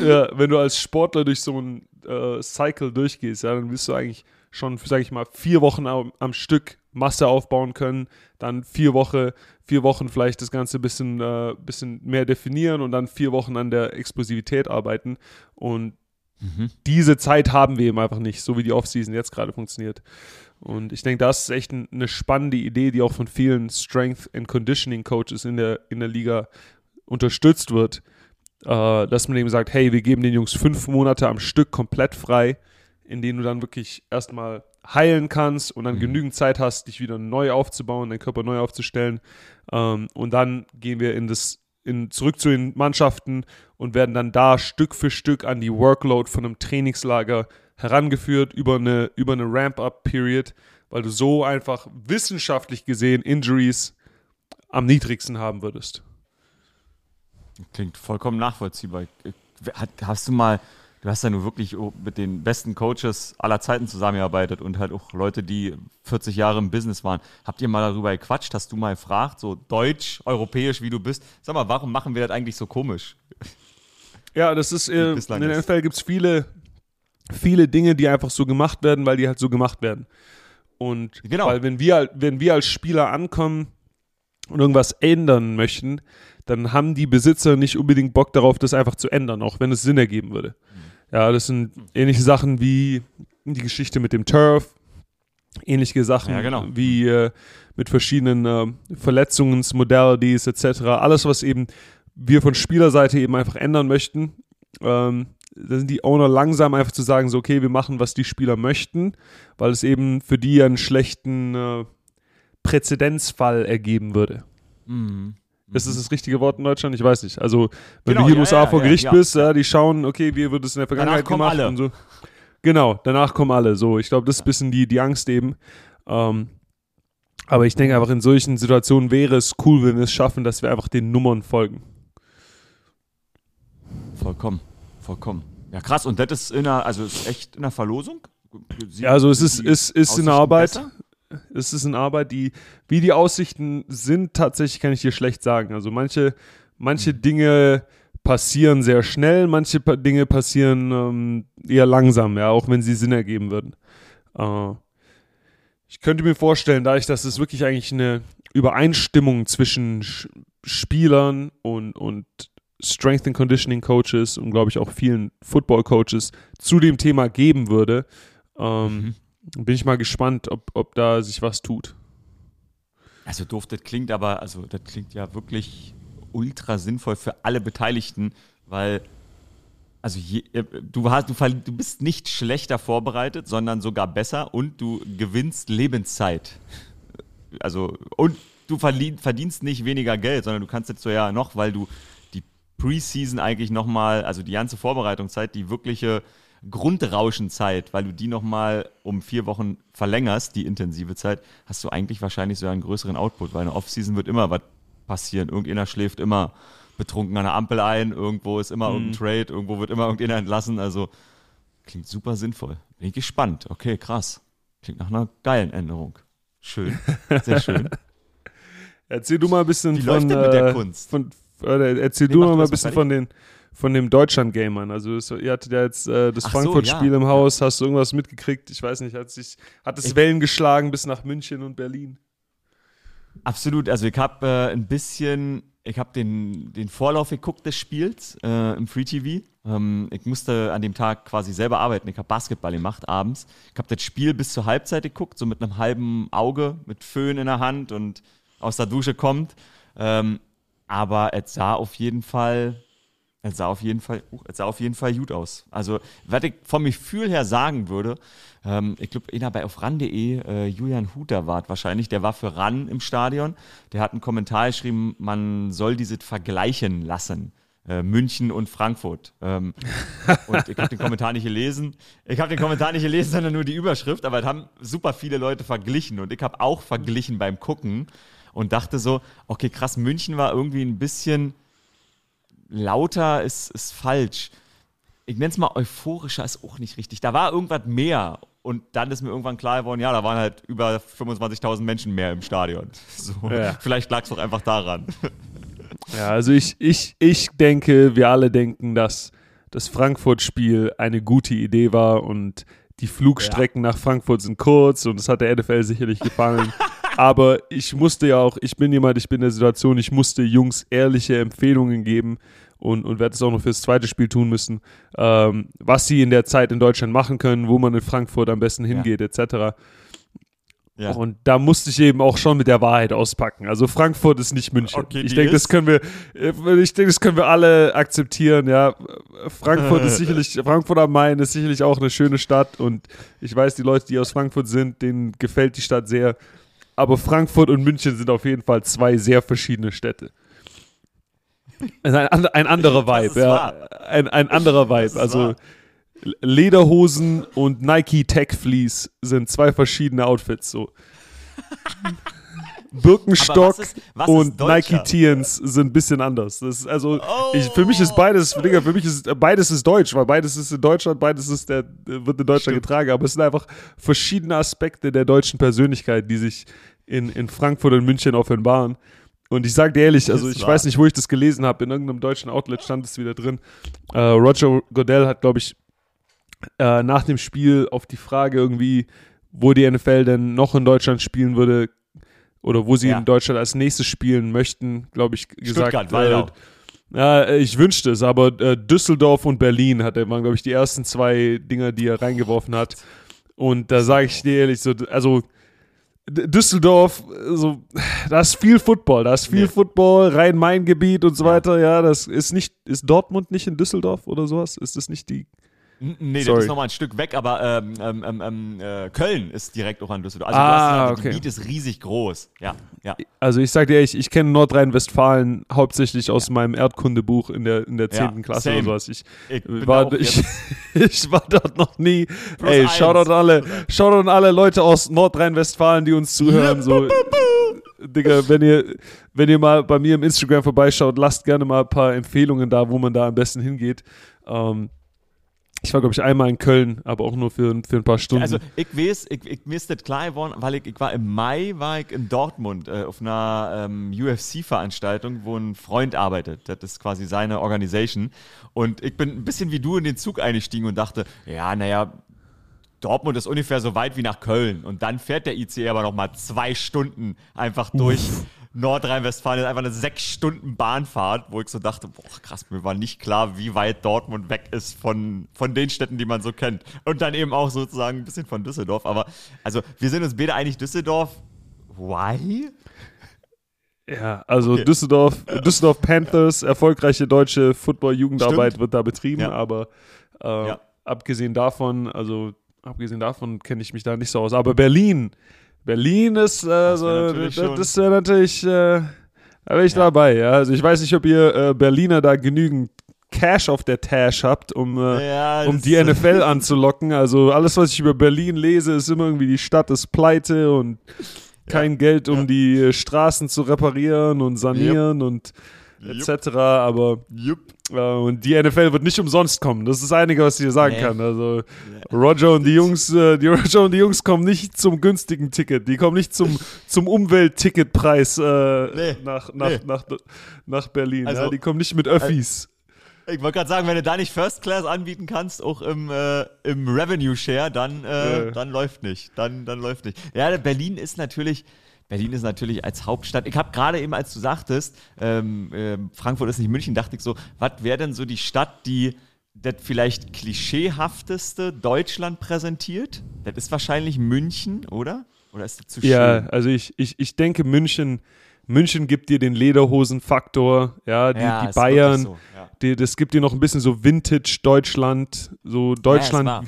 ja, wenn du als Sportler durch so einen äh, Cycle durchgehst, ja, dann wirst du eigentlich schon, sage ich mal, vier Wochen am, am Stück Masse aufbauen können, dann vier Woche, vier Wochen vielleicht das Ganze ein bisschen, äh, bisschen mehr definieren und dann vier Wochen an der Explosivität arbeiten. Und diese Zeit haben wir eben einfach nicht, so wie die Offseason jetzt gerade funktioniert. Und ich denke, das ist echt ein, eine spannende Idee, die auch von vielen Strength and Conditioning Coaches in der, in der Liga unterstützt wird, äh, dass man eben sagt, hey, wir geben den Jungs fünf Monate am Stück komplett frei, in denen du dann wirklich erstmal heilen kannst und dann genügend Zeit hast, dich wieder neu aufzubauen, deinen Körper neu aufzustellen. Ähm, und dann gehen wir in das, in, zurück zu den Mannschaften und werden dann da Stück für Stück an die Workload von einem Trainingslager herangeführt über eine, über eine Ramp-Up-Period, weil du so einfach wissenschaftlich gesehen Injuries am niedrigsten haben würdest. Klingt vollkommen nachvollziehbar. Hast du mal, du hast ja nur wirklich mit den besten Coaches aller Zeiten zusammengearbeitet und halt auch Leute, die 40 Jahre im Business waren. Habt ihr mal darüber gequatscht? Hast du mal gefragt, so deutsch, europäisch, wie du bist? Sag mal, warum machen wir das eigentlich so komisch? Ja, das ist, äh, in der ist. NFL gibt es viele, viele Dinge, die einfach so gemacht werden, weil die halt so gemacht werden. Und Genau. weil wenn wir, wenn wir als Spieler ankommen und irgendwas ändern möchten, dann haben die Besitzer nicht unbedingt Bock darauf, das einfach zu ändern, auch wenn es Sinn ergeben würde. Ja, das sind ähnliche Sachen wie die Geschichte mit dem Turf, ähnliche Sachen Ja, genau. wie äh, mit verschiedenen äh, Verletzungsmodalities etc. Alles, was eben wir von Spielerseite eben einfach ändern möchten. Ähm, da sind die Owner langsam einfach zu sagen, so okay, wir machen, was die Spieler möchten, weil es eben für die einen schlechten äh, Präzedenzfall ergeben würde. Mhm. Ist das das richtige Wort in Deutschland? Ich weiß nicht. Also, wenn Genau, du hier in den USA ja, vor ja, Gericht ja. bist, ja, die schauen, okay, wie wird es in der Vergangenheit kommen gemacht alle. und so. Genau, danach kommen alle. So, ich glaube, das ist ein bisschen die, die Angst eben. Ähm, aber ich denke einfach, in solchen Situationen wäre es cool, wenn wir es schaffen, dass wir einfach den Nummern folgen. Vollkommen. Vollkommen. Ja, krass. Und das ist in einer, also ist echt in der Verlosung? Sie- Ja, also es ist, ist, ist in Aussichten Arbeit. besser? Es ist in Arbeit, die, wie die Aussichten sind, tatsächlich kann ich dir schlecht sagen. Also manche, manche. Dinge passieren sehr schnell, manche Dinge passieren ähm, eher langsam, ja, auch wenn sie Sinn ergeben würden. Äh, ich könnte mir vorstellen, dadurch, dass es wirklich eigentlich eine Übereinstimmung zwischen Sch Spielern und, und Strength and Conditioning Coaches und glaube ich auch vielen Football Coaches zu dem Thema geben würde, ähm, Mhm. Bin ich mal gespannt, ob, ob da sich was tut. Also doof, das klingt aber, also das klingt ja wirklich ultra sinnvoll für alle Beteiligten, weil also je, äh, du, hast, du, du bist nicht schlechter vorbereitet, sondern sogar besser und du gewinnst Lebenszeit. Also und du verdienst nicht weniger Geld, sondern du kannst jetzt so ja noch, weil du die Preseason eigentlich nochmal, also die ganze Vorbereitungszeit, die wirkliche Grundrauschenzeit, weil du die nochmal um vier Wochen verlängerst, die intensive Zeit, hast du eigentlich wahrscheinlich sogar einen größeren Output, weil in der Offseason wird immer was passieren. Irgendeiner schläft immer betrunken an der Ampel ein, irgendwo ist immer irgendein Trade, irgendwo wird immer irgendeiner entlassen. Also klingt super sinnvoll. Bin ich gespannt. Okay, krass. Klingt nach einer geilen Änderung. Schön. Sehr schön. Erzähl du mal ein bisschen Wie von, läuft denn mit der äh, Kunst? von äh, erzähl Nee, du mal ein bisschen von den von dem Deutschland-Gamern. Also es, ihr hattet ja jetzt äh, das Ach so, Frankfurt-Spiel ja. im Haus. Hast du irgendwas mitgekriegt? Ich weiß nicht. Hat sich hat es Ich- Wellen geschlagen bis nach München und Berlin? Absolut. Also ich habe äh, ein bisschen, ich habe den, den Vorlauf geguckt des Spiels äh, im Free TV. Ähm, ich musste an dem Tag quasi selber arbeiten. Ich habe Basketball gemacht abends. Ich habe das Spiel bis zur Halbzeit geguckt, so mit einem halben Auge, mit Föhn in der Hand und aus der Dusche kommt. Ähm, aber es sah auf jeden Fall, es sah auf jeden Fall, uh, es sah auf jeden Fall gut aus. Also, was ich vom Gefühl her sagen würde, ähm, ich glaube, einer bei auf ran.de, äh, Julian Huter war es wahrscheinlich, der war für RAN im Stadion. Der hat einen Kommentar geschrieben, man soll dieses vergleichen lassen. Äh, München und Frankfurt. Ähm, und ich habe den Kommentar nicht gelesen. Ich habe den Kommentar nicht gelesen, sondern nur die Überschrift. Aber es haben super viele Leute verglichen. Und ich habe auch verglichen beim Gucken und dachte so, okay, krass, München war irgendwie ein bisschen lauter, ist, ist falsch. Ich nenne es mal euphorischer, ist auch nicht richtig. Da war irgendwas mehr. Und dann ist mir irgendwann klar geworden, ja, da waren halt über 25.000 Menschen mehr im Stadion. So, Ja. Vielleicht lag es doch einfach daran. Ja, also ich, ich, ich denke, wir alle denken, dass das Frankfurt-Spiel eine gute Idee war und die Flugstrecken nach Frankfurt sind kurz und das hat der NFL sicherlich gefallen. Aber ich musste ja auch, ich bin jemand, ich bin in der Situation, ich musste Jungs ehrliche Empfehlungen geben und, und werde es auch noch fürs zweite Spiel tun müssen, ähm, was sie in der Zeit in Deutschland machen können, wo man in Frankfurt am besten hingeht, etc. Ja. Und da musste ich eben auch schon mit der Wahrheit auspacken. Also Frankfurt ist nicht München. Okay, ich denke, das können wir, äh, ich denke, das können wir alle akzeptieren. Ja, Frankfurt ist sicherlich, Frankfurt am Main ist sicherlich auch eine schöne Stadt und ich weiß, die Leute, die aus Frankfurt sind, denen gefällt die Stadt sehr. Aber Frankfurt und München sind auf jeden Fall zwei sehr verschiedene Städte. Ein, ein, anderer Vibe, ja. Ein, ein anderer Vibe. Also wahr. Lederhosen und Nike Tech Fleece sind zwei verschiedene Outfits. So. Birkenstock was ist- was und? Nike Tiens sind ein bisschen anders. Also Oh. ich, für mich ist beides, Digga, für mich ist beides ist deutsch, weil beides ist in Deutschland, beides ist der wird in Deutschland Stimmt. getragen, aber es sind einfach verschiedene Aspekte der deutschen Persönlichkeit, die sich in, in Frankfurt und München offenbaren. Und ich sage dir ehrlich, also ich weiß nicht, wo ich das gelesen habe, in irgendeinem deutschen Outlet stand es wieder drin. Äh, Roger Goodell hat, glaube ich, äh, nach dem Spiel auf die Frage irgendwie, wo die NFL denn noch in Deutschland spielen würde oder wo sie Ja. in Deutschland als nächstes spielen möchten, glaube ich, gesagt. Stuttgart, Waldau. äh, ich wünschte es, aber äh, Düsseldorf und Berlin hat er, waren, glaube ich, die ersten zwei Dinger, die er reingeworfen hat. Und da sage ich dir ehrlich so, also Düsseldorf, so, da ist viel Football, da ist viel nee. Football, Rhein-Main-Gebiet und so weiter, ja, das ist nicht, ist Dortmund nicht in Düsseldorf oder sowas? Ist das nicht die Nee, Sorry. das ist nochmal ein Stück weg, aber ähm, ähm, ähm, ähm, äh, Köln ist direkt auch an Düsseldorf. Also ah, das okay. Gebiet ist riesig groß. Ja, ja. Also ich sag dir, ich, ich kenne Nordrhein-Westfalen hauptsächlich aus ja. meinem Erdkundebuch in der, in der 10. Ja, Klasse same. oder sowas. Ich, ich, war, ich, ich, war dort noch nie. Plus Ey, Shoutout alle, Shoutout an alle Leute aus Nordrhein-Westfalen, die uns zuhören. so, Digga, wenn ihr, wenn ihr mal bei mir im Instagram vorbeischaut, lasst gerne mal ein paar Empfehlungen da, wo man da am besten hingeht. Ähm, ich war, glaube ich, einmal in Köln, aber auch nur für, für ein paar Stunden. Also, ich weiß, ich, ich, mir ist das klar geworden, weil ich, ich war im Mai war ich in Dortmund äh, auf einer ähm, UFC-Veranstaltung, wo ein Freund arbeitet. Das ist quasi seine Organisation. Und ich bin ein bisschen wie du in den Zug eingestiegen und dachte, ja, naja, Dortmund ist ungefähr so weit wie nach Köln. Und dann fährt der ICE aber noch mal zwei Stunden einfach durch. Nordrhein-Westfalen ist einfach eine sechs Stunden Bahnfahrt, wo ich so dachte, boah, krass, mir war nicht klar, wie weit Dortmund weg ist von, von den Städten, die man so kennt. Und dann eben auch sozusagen ein bisschen von Düsseldorf. Aber also, wir sind uns beide eigentlich Düsseldorf. Why? Ja, also okay. Düsseldorf, Düsseldorf Panthers, erfolgreiche deutsche Football-Jugendarbeit wird da betrieben, ja. aber äh, ja. abgesehen davon, also abgesehen davon kenne ich mich da nicht so aus. Aber Berlin, Berlin ist, äh, das, so, das, das wäre natürlich, äh, da wäre ich ja. dabei, ja. Also ich weiß nicht, ob ihr äh, Berliner da genügend Cash auf der Tash habt, um, äh, ja, um die NFL anzulocken. Also alles, was ich über Berlin lese, ist immer irgendwie, die Stadt ist pleite und kein ja. Geld, um die Straßen zu reparieren und sanieren yep. und etc. Aber yep. Äh, und die NFL wird nicht umsonst kommen. Das ist das Einige, was ich dir sagen nee. kann. Also Roger und die Jungs, äh, die Roger und die Jungs kommen nicht zum günstigen Ticket. Die kommen nicht zum, zum Umweltticketpreis äh, nee. nach, nach, nee. nach, nach, Berlin. Also, ja? Die kommen nicht mit Öffis. Ich wollte gerade sagen, wenn du da nicht First Class anbieten kannst, auch im, äh, im Revenue Share, dann, äh, dann läuft nicht. Dann, dann läuft nicht. Ja, Berlin ist natürlich, Berlin ist natürlich als Hauptstadt. Ich habe gerade eben, als du sagtest, ähm, äh, Frankfurt ist nicht München, dachte ich so, was wäre denn so die Stadt, die das vielleicht klischeehafteste Deutschland präsentiert? Das ist wahrscheinlich München, oder? Oder ist das zu schön? Ja, also ich, ich, ich denke, München, München gibt dir den Lederhosen-Faktor, ja, die, ja, die Bayern, so, ja. die, das gibt dir noch ein bisschen so Vintage-Deutschland, so Deutschland, ja,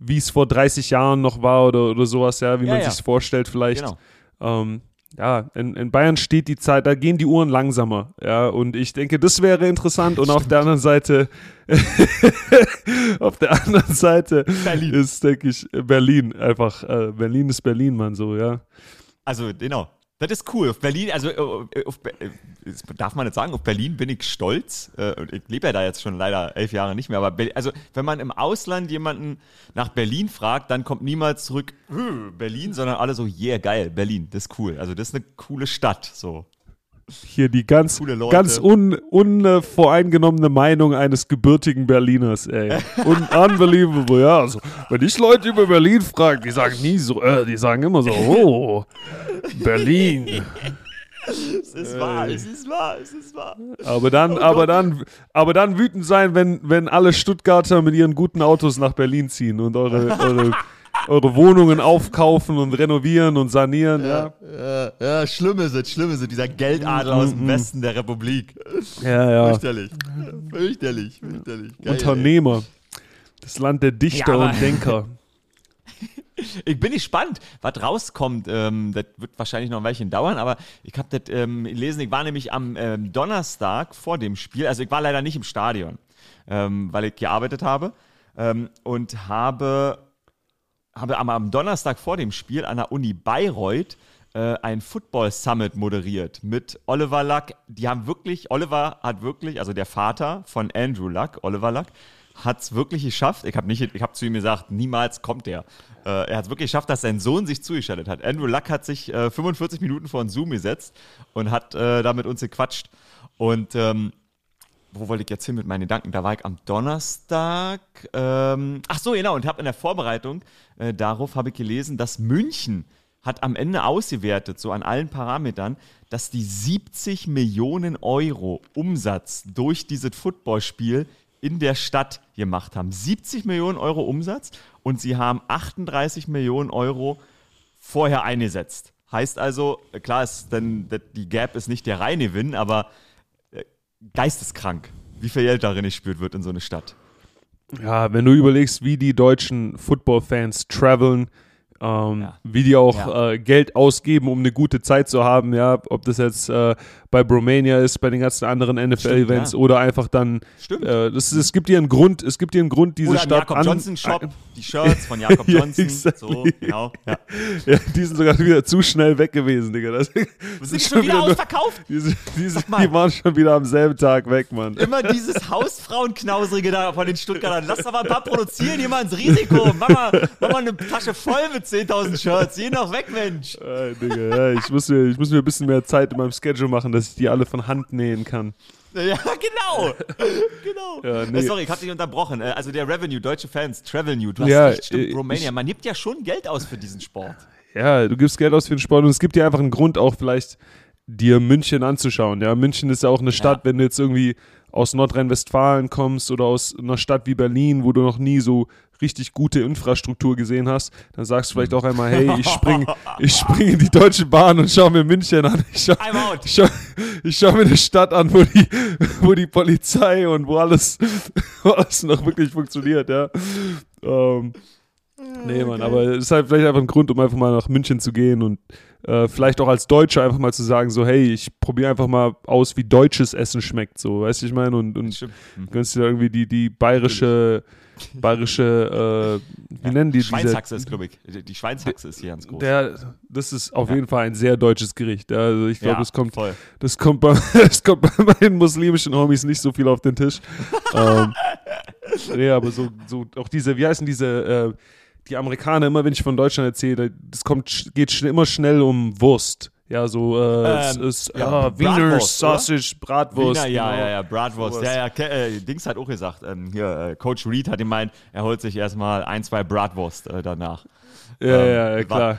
wie es vor 30 Jahren noch war oder, oder sowas, ja, wie man sich vorstellt vielleicht. Genau. Ähm, ja, in, in, Bayern steht die Zeit, da gehen die Uhren langsamer. Ja, und ich denke, das wäre interessant. Und auf der anderen Seite, auf der anderen Seite Berlin. ist, denke ich, Berlin einfach, äh, Berlin ist Berlin, man so, ja. Also, genau. Das ist cool. Auf Berlin, also äh, auf, äh, darf man nicht sagen, auf Berlin bin ich stolz. Äh, ich lebe ja da jetzt schon leider elf Jahre nicht mehr. Aber also, wenn man im Ausland jemanden nach Berlin fragt, dann kommt niemals zurück Berlin, sondern alle so, yeah, geil, Berlin, das ist cool. Also das ist eine coole Stadt. So hier die ganz, ganz un, unvoreingenommene Meinung eines gebürtigen Berliners, ey. Un unbelievable, ja. Also, wenn ich Leute über Berlin frage, die sagen nie so, äh, die sagen immer so, oh, Berlin. Es ist wahr, es ist wahr, es ist wahr. Aber dann, oh aber dann, aber dann wütend sein, wenn, wenn alle Stuttgarter mit ihren guten Autos nach Berlin ziehen und eure, eure eure Wohnungen aufkaufen und renovieren und sanieren. Ja, ja, ja, schlimm ist es, schlimm ist es, dieser Geldadler aus dem mhm. Westen der Republik. Ja, ja. Fürchterlich, fürchterlich, fürchterlich. Geil, Unternehmer, ey. das Land der Dichter ja, und Denker. ich bin gespannt, was rauskommt. Ähm, das wird wahrscheinlich noch ein Weilchen dauern, aber ich habe das ähm, gelesen. Ich war nämlich am ähm, Donnerstag vor dem Spiel, also ich war leider nicht im Stadion, ähm, weil ich gearbeitet habe ähm, und habe habe am Donnerstag vor dem Spiel an der Uni Bayreuth äh, ein Football Summit moderiert mit Oliver Luck. Die haben wirklich, Oliver hat wirklich, also der Vater von Andrew Luck, Oliver Luck, hat es wirklich geschafft. Ich habe hab zu ihm gesagt, niemals kommt der. Äh, er hat es wirklich geschafft, dass sein Sohn sich zugeschaltet hat. Andrew Luck hat sich äh, 45 Minuten vor Zoom gesetzt und hat äh, da mit uns gequatscht. Und ähm, wo wollte ich jetzt hin mit meinen Gedanken? Da war ich am Donnerstag. Ähm, ach so, genau. Und habe in der Vorbereitung äh, darauf habe ich gelesen, dass München hat am Ende ausgewertet, so an allen Parametern, dass die 70 Millionen Euro Umsatz durch dieses Footballspiel in der Stadt gemacht haben. 70 Millionen Euro Umsatz und sie haben 38 Millionen Euro vorher eingesetzt. Heißt also, klar ist dann die Gap ist nicht der reine Gewinn, aber geisteskrank, wie viel Geld darin gespürt wird in so eine Stadt. Ja, wenn du überlegst, wie die deutschen Football-Fans traveln, ähm, ja. wie die auch ja. äh, Geld ausgeben, um eine gute Zeit zu haben, ja, ob das jetzt äh, bei Bromania ist, bei den ganzen anderen NFL-Events ja. oder einfach dann. Stimmt. Äh, das, es gibt dir einen Grund, es gibt dir einen Grund, diese oder Stadt Jakob Johnson Shop, die Shirts von Jakob Johnson, exactly. so, genau. Ja. die sind sogar wieder zu schnell weg gewesen, Digga. Das, sind die schon wieder, wieder ausverkauft? Die, die, die, waren schon wieder am selben Tag weg, Mann. Immer dieses Hausfrauenknausrige da von den Stuttgartern. Lass doch mal ein paar produzieren, hier mal ins Risiko. Mach mal, mach mal eine Tasche voll mit 10.000 Shirts. Geh noch weg, Mensch. Äh, Digga, ja, ich, muss mir, ich muss mir ein bisschen mehr Zeit in meinem Schedule machen, dass ich die alle von Hand nähen kann. Ja, genau. genau. Ja, nee. äh, sorry, ich hab dich unterbrochen. Äh, also der Revenue, deutsche Fans, Travel New, du hast ja, recht, stimmt, äh, Romania. Man gibt ja schon Geld aus für diesen Sport. Ja, du gibst Geld aus für den Sport und es gibt dir einfach einen Grund auch vielleicht dir München anzuschauen. Ja, München ist ja auch eine Stadt, ja. wenn du jetzt irgendwie aus Nordrhein-Westfalen kommst oder aus einer Stadt wie Berlin, wo du noch nie so richtig gute Infrastruktur gesehen hast, dann sagst du vielleicht auch einmal, hey, ich spring, ich spring in die Deutsche Bahn und schau mir München an. Ich schau, ich schau, schau mir eine Stadt an, wo die, wo die Polizei und wo alles, wo alles noch wirklich funktioniert, ja. Ähm, nee, Mann, aber es ist halt vielleicht einfach ein Grund, um einfach mal nach München zu gehen und äh, vielleicht auch als Deutscher einfach mal zu sagen, so, hey, ich probiere einfach mal aus, wie deutsches Essen schmeckt, so, weißt du, ich meine, und, und mhm. gönnst dir irgendwie die, die bayerische, bayerische, äh, wie ja, nennen die Schweinshaxe ist, glaube ich. Die Schweinshaxe ist hier ganz groß. Der, das ist auf ja. jeden Fall ein sehr deutsches Gericht. Also ich glaube, ja, das kommt, das kommt bei, das kommt bei meinen muslimischen Homies nicht so viel auf den Tisch. ähm, nee, aber so, so auch diese, wie heißen diese, äh, die Amerikaner, immer wenn ich von Deutschland erzähle, das kommt, geht schn immer schnell um Wurst. Ja, so äh, ähm, ist, ja, ja, Wiener Sausage, Bratwurst. Wiener, ja, genau. ja, ja, Bratwurst. Ja, ja, äh, Dings hat auch gesagt, ähm, hier, äh, Coach Reed hat gemeint, er holt sich erstmal ein, zwei Bratwurst äh, danach. Ja, ähm, ja, ja, klar.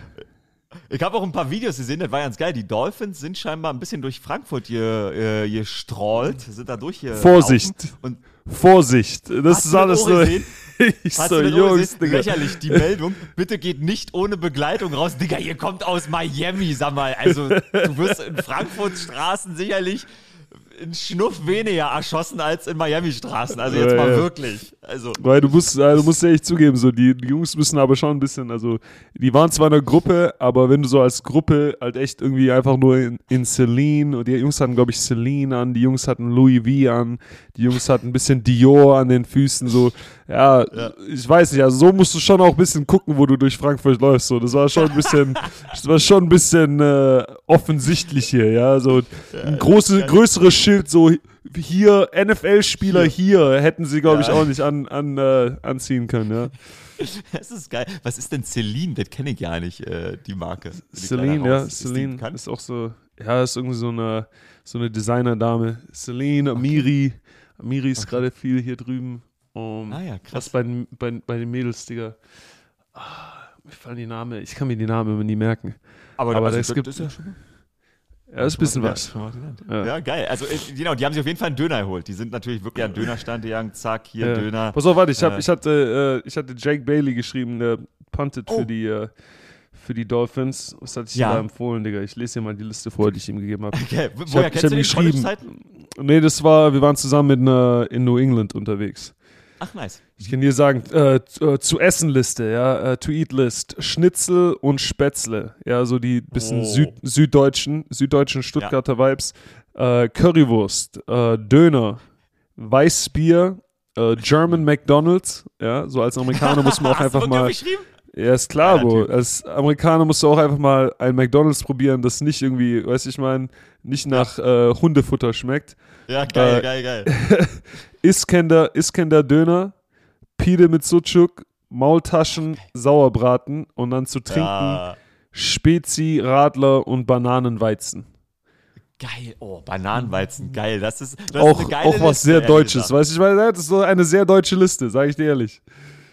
Ich habe auch ein paar Videos gesehen, das war ganz geil. Die Dolphins sind scheinbar ein bisschen durch Frankfurt äh, gestrollt, sind da durch hier. Vorsicht! Und Vorsicht! Das ist alles so. ich Hast so, Jungs, Digga. Lächerlich, die Meldung. Bitte geht nicht ohne Begleitung raus. Digga, ihr kommt aus Miami, sag mal. Also, du wirst in Frankfurts Straßen sicherlich ein Schnuff weniger erschossen als in Miami-Straßen. Also jetzt mal wirklich. Also. Weil du musst, du musst ja echt zugeben, so die, die, Jungs müssen aber schon ein bisschen, also die waren zwar in einer Gruppe, aber wenn du so als Gruppe halt echt irgendwie einfach nur in, in Celine und die Jungs hatten, glaube ich, Celine an, die Jungs hatten Louis V an, die Jungs hatten ein bisschen Dior an den Füßen, so, ja, ja. ich weiß nicht, also so musst du schon auch ein bisschen gucken, wo du durch Frankfurt läufst. So, das war schon ein bisschen, das war schon ein bisschen äh, offensichtlich hier, ja. So ein große, größeres Schild, so hier, NFL-Spieler hier. hier, hätten sie, glaube ich, auch nicht an, an, äh, anziehen können, ja. Das ist geil. Was ist denn Celine? Das kenne ich gar nicht, äh, die Marke. Celine, ja, Celine ist auch so, ja, ist irgendwie so eine, so eine Designerdame. Celine, Amiri. Okay. Amiri ist okay. gerade viel hier drüben. Um, ah ja, krass. Bei, bei, bei den Mädels, Digga. Ah, mir fallen die Namen, ich kann mir die Namen immer nie merken. Aber, Aber es gibt. Ist ja schon ja, ist ein bisschen was. Ja. ja. geil. Also, äh, genau, die haben sich auf jeden Fall einen Döner geholt. Die sind natürlich wirklich an Dönerstand gegangen. Zack, hier ja. Döner. Pass auf, warte, ich, hab, äh. ich, hatte, äh, ich hatte Jake Bailey geschrieben, der puntet oh. für, die, äh, für die Dolphins. Was hatte ich ja. da empfohlen, Digga? Ich lese dir mal die Liste vor, die ich ihm gegeben habe. Okay, woher hab, kennst du den geschrieben. Nee, das war, wir waren zusammen mit einer, in New England unterwegs. Ach, nice. Ich kann dir sagen, äh, äh, zu essen Liste, ja, äh, to eat List, Schnitzel und Spätzle, ja, so die bisschen oh. Süd, süddeutschen, süddeutschen Stuttgarter ja. Vibes, äh, Currywurst, äh, Döner, Weißbier, äh, German McDonald's, ja, so als Amerikaner muss man auch einfach mal. Ja, ist klar, Bro. Als Amerikaner musst du auch einfach mal ein McDonalds probieren, das nicht irgendwie, weiß ich mein, nicht nach äh, Hundefutter schmeckt. Ja, geil, äh, geil, geil. Iskender, Iskender Döner, Pide mit Sucuk, Maultaschen. Sauerbraten und dann zu trinken ja. Spezi, Radler und Bananenweizen. Geil, oh, Bananenweizen, geil. Das ist, das auch, ist auch was Liste, sehr Deutsches, weißt du? Ich meine, das ist so eine sehr deutsche Liste, sage ich dir ehrlich.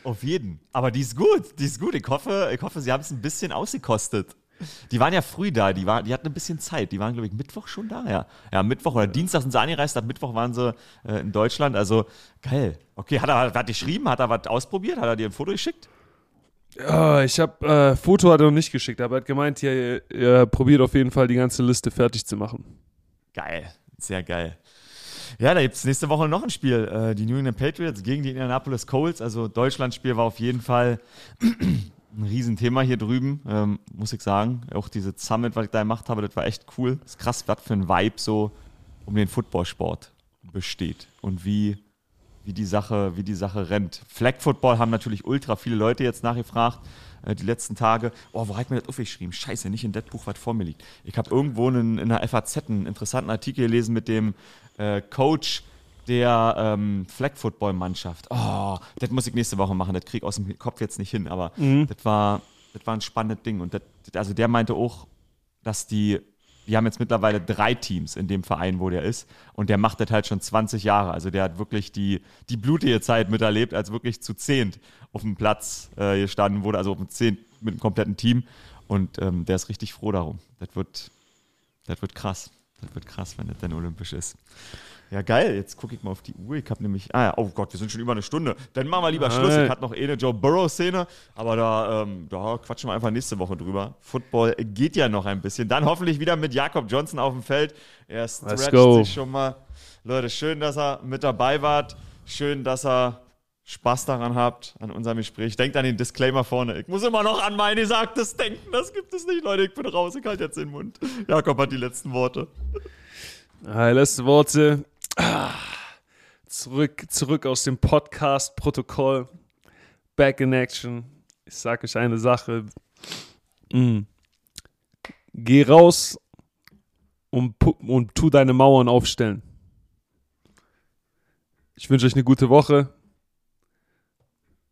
Auf jeden. Aber die ist gut, die ist gut. Ich hoffe, ich hoffe sie haben es ein bisschen ausgekostet. Die waren ja früh da, die, war, die hatten ein bisschen Zeit. Die waren, glaube ich, Mittwoch schon da, ja. Ja, Mittwoch oder Dienstag sind sie angereist, ab Mittwoch waren sie äh, in Deutschland. Also geil. Okay, hat er, er geschrieben? Hat er was ausprobiert? Hat er dir ein Foto geschickt? Ja, ich habe äh, Foto hat er noch nicht geschickt, aber er hat gemeint, ja, ihr, ihr probiert auf jeden Fall die ganze Liste fertig zu machen. Geil, sehr geil. Ja, da gibt es nächste Woche noch ein Spiel. Äh, die New England Patriots gegen die Indianapolis Colts. Also Deutschlandspiel war auf jeden Fall ein Riesenthema hier drüben, ähm, muss ich sagen. Auch diese Summit, was ich da gemacht habe, das war echt cool. Das ist krass, was für ein Vibe so um den Footballsport besteht und wie, wie, die Sache, wie die Sache rennt. Flag Football haben natürlich ultra viele Leute jetzt nachgefragt äh, die letzten Tage. Oh, wo hat mir das aufgeschrieben? Scheiße, nicht in das Buch, was vor mir liegt. Ich habe irgendwo in, in der FAZ einen interessanten Artikel gelesen mit dem äh, Coach der ähm, Flag-Football-Mannschaft. Oh, das muss ich nächste Woche machen. Das kriege ich aus dem Kopf jetzt nicht hin, aber das, war, das war ein spannendes Ding. Und das, also der meinte auch, dass die, die haben jetzt mittlerweile drei Teams in dem Verein, wo der ist. Und der macht das halt schon 20 Jahre. Also der hat wirklich die, die blutige Zeit miterlebt, als wirklich zu zehnt auf dem Platz äh, gestanden wurde, also auf dem zehnt mit einem kompletten Team. Und ähm, der ist richtig froh darum. Das wird, das wird krass. Das wird krass, wenn das dann olympisch ist. Ja, geil. Jetzt gucke ich mal auf die Uhr. Ich habe nämlich. Ah, ja, oh Gott, wir sind schon über eine Stunde. Dann machen wir lieber Schluss. Ich hatte noch eh eine Joe Burrow-Szene, aber da, ähm, da quatschen wir einfach nächste Woche drüber. Football geht ja noch ein bisschen. Dann hoffentlich wieder mit Jakob Johnson auf dem Feld. Er stretcht sich schon mal. Leute, schön, dass er mit dabei wart. Schön, dass er Spaß daran habt, an unserem Gespräch. Denkt an den Disclaimer vorne. Ich muss immer noch an mein Gesagtes denken. Das gibt es nicht, Leute. Ich bin raus. Ich halte jetzt den Mund. Jakob hat die letzten Worte. Ah, letzte Worte. Ah, Zurück, zurück aus dem Podcast-Protokoll. Back in Action. Ich sage euch eine Sache. Mm. Geh raus und, und tu deine Mauern aufstellen. Ich wünsche euch eine gute Woche.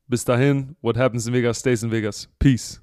Bis dahin, what happens in Vegas stays in Vegas. Peace.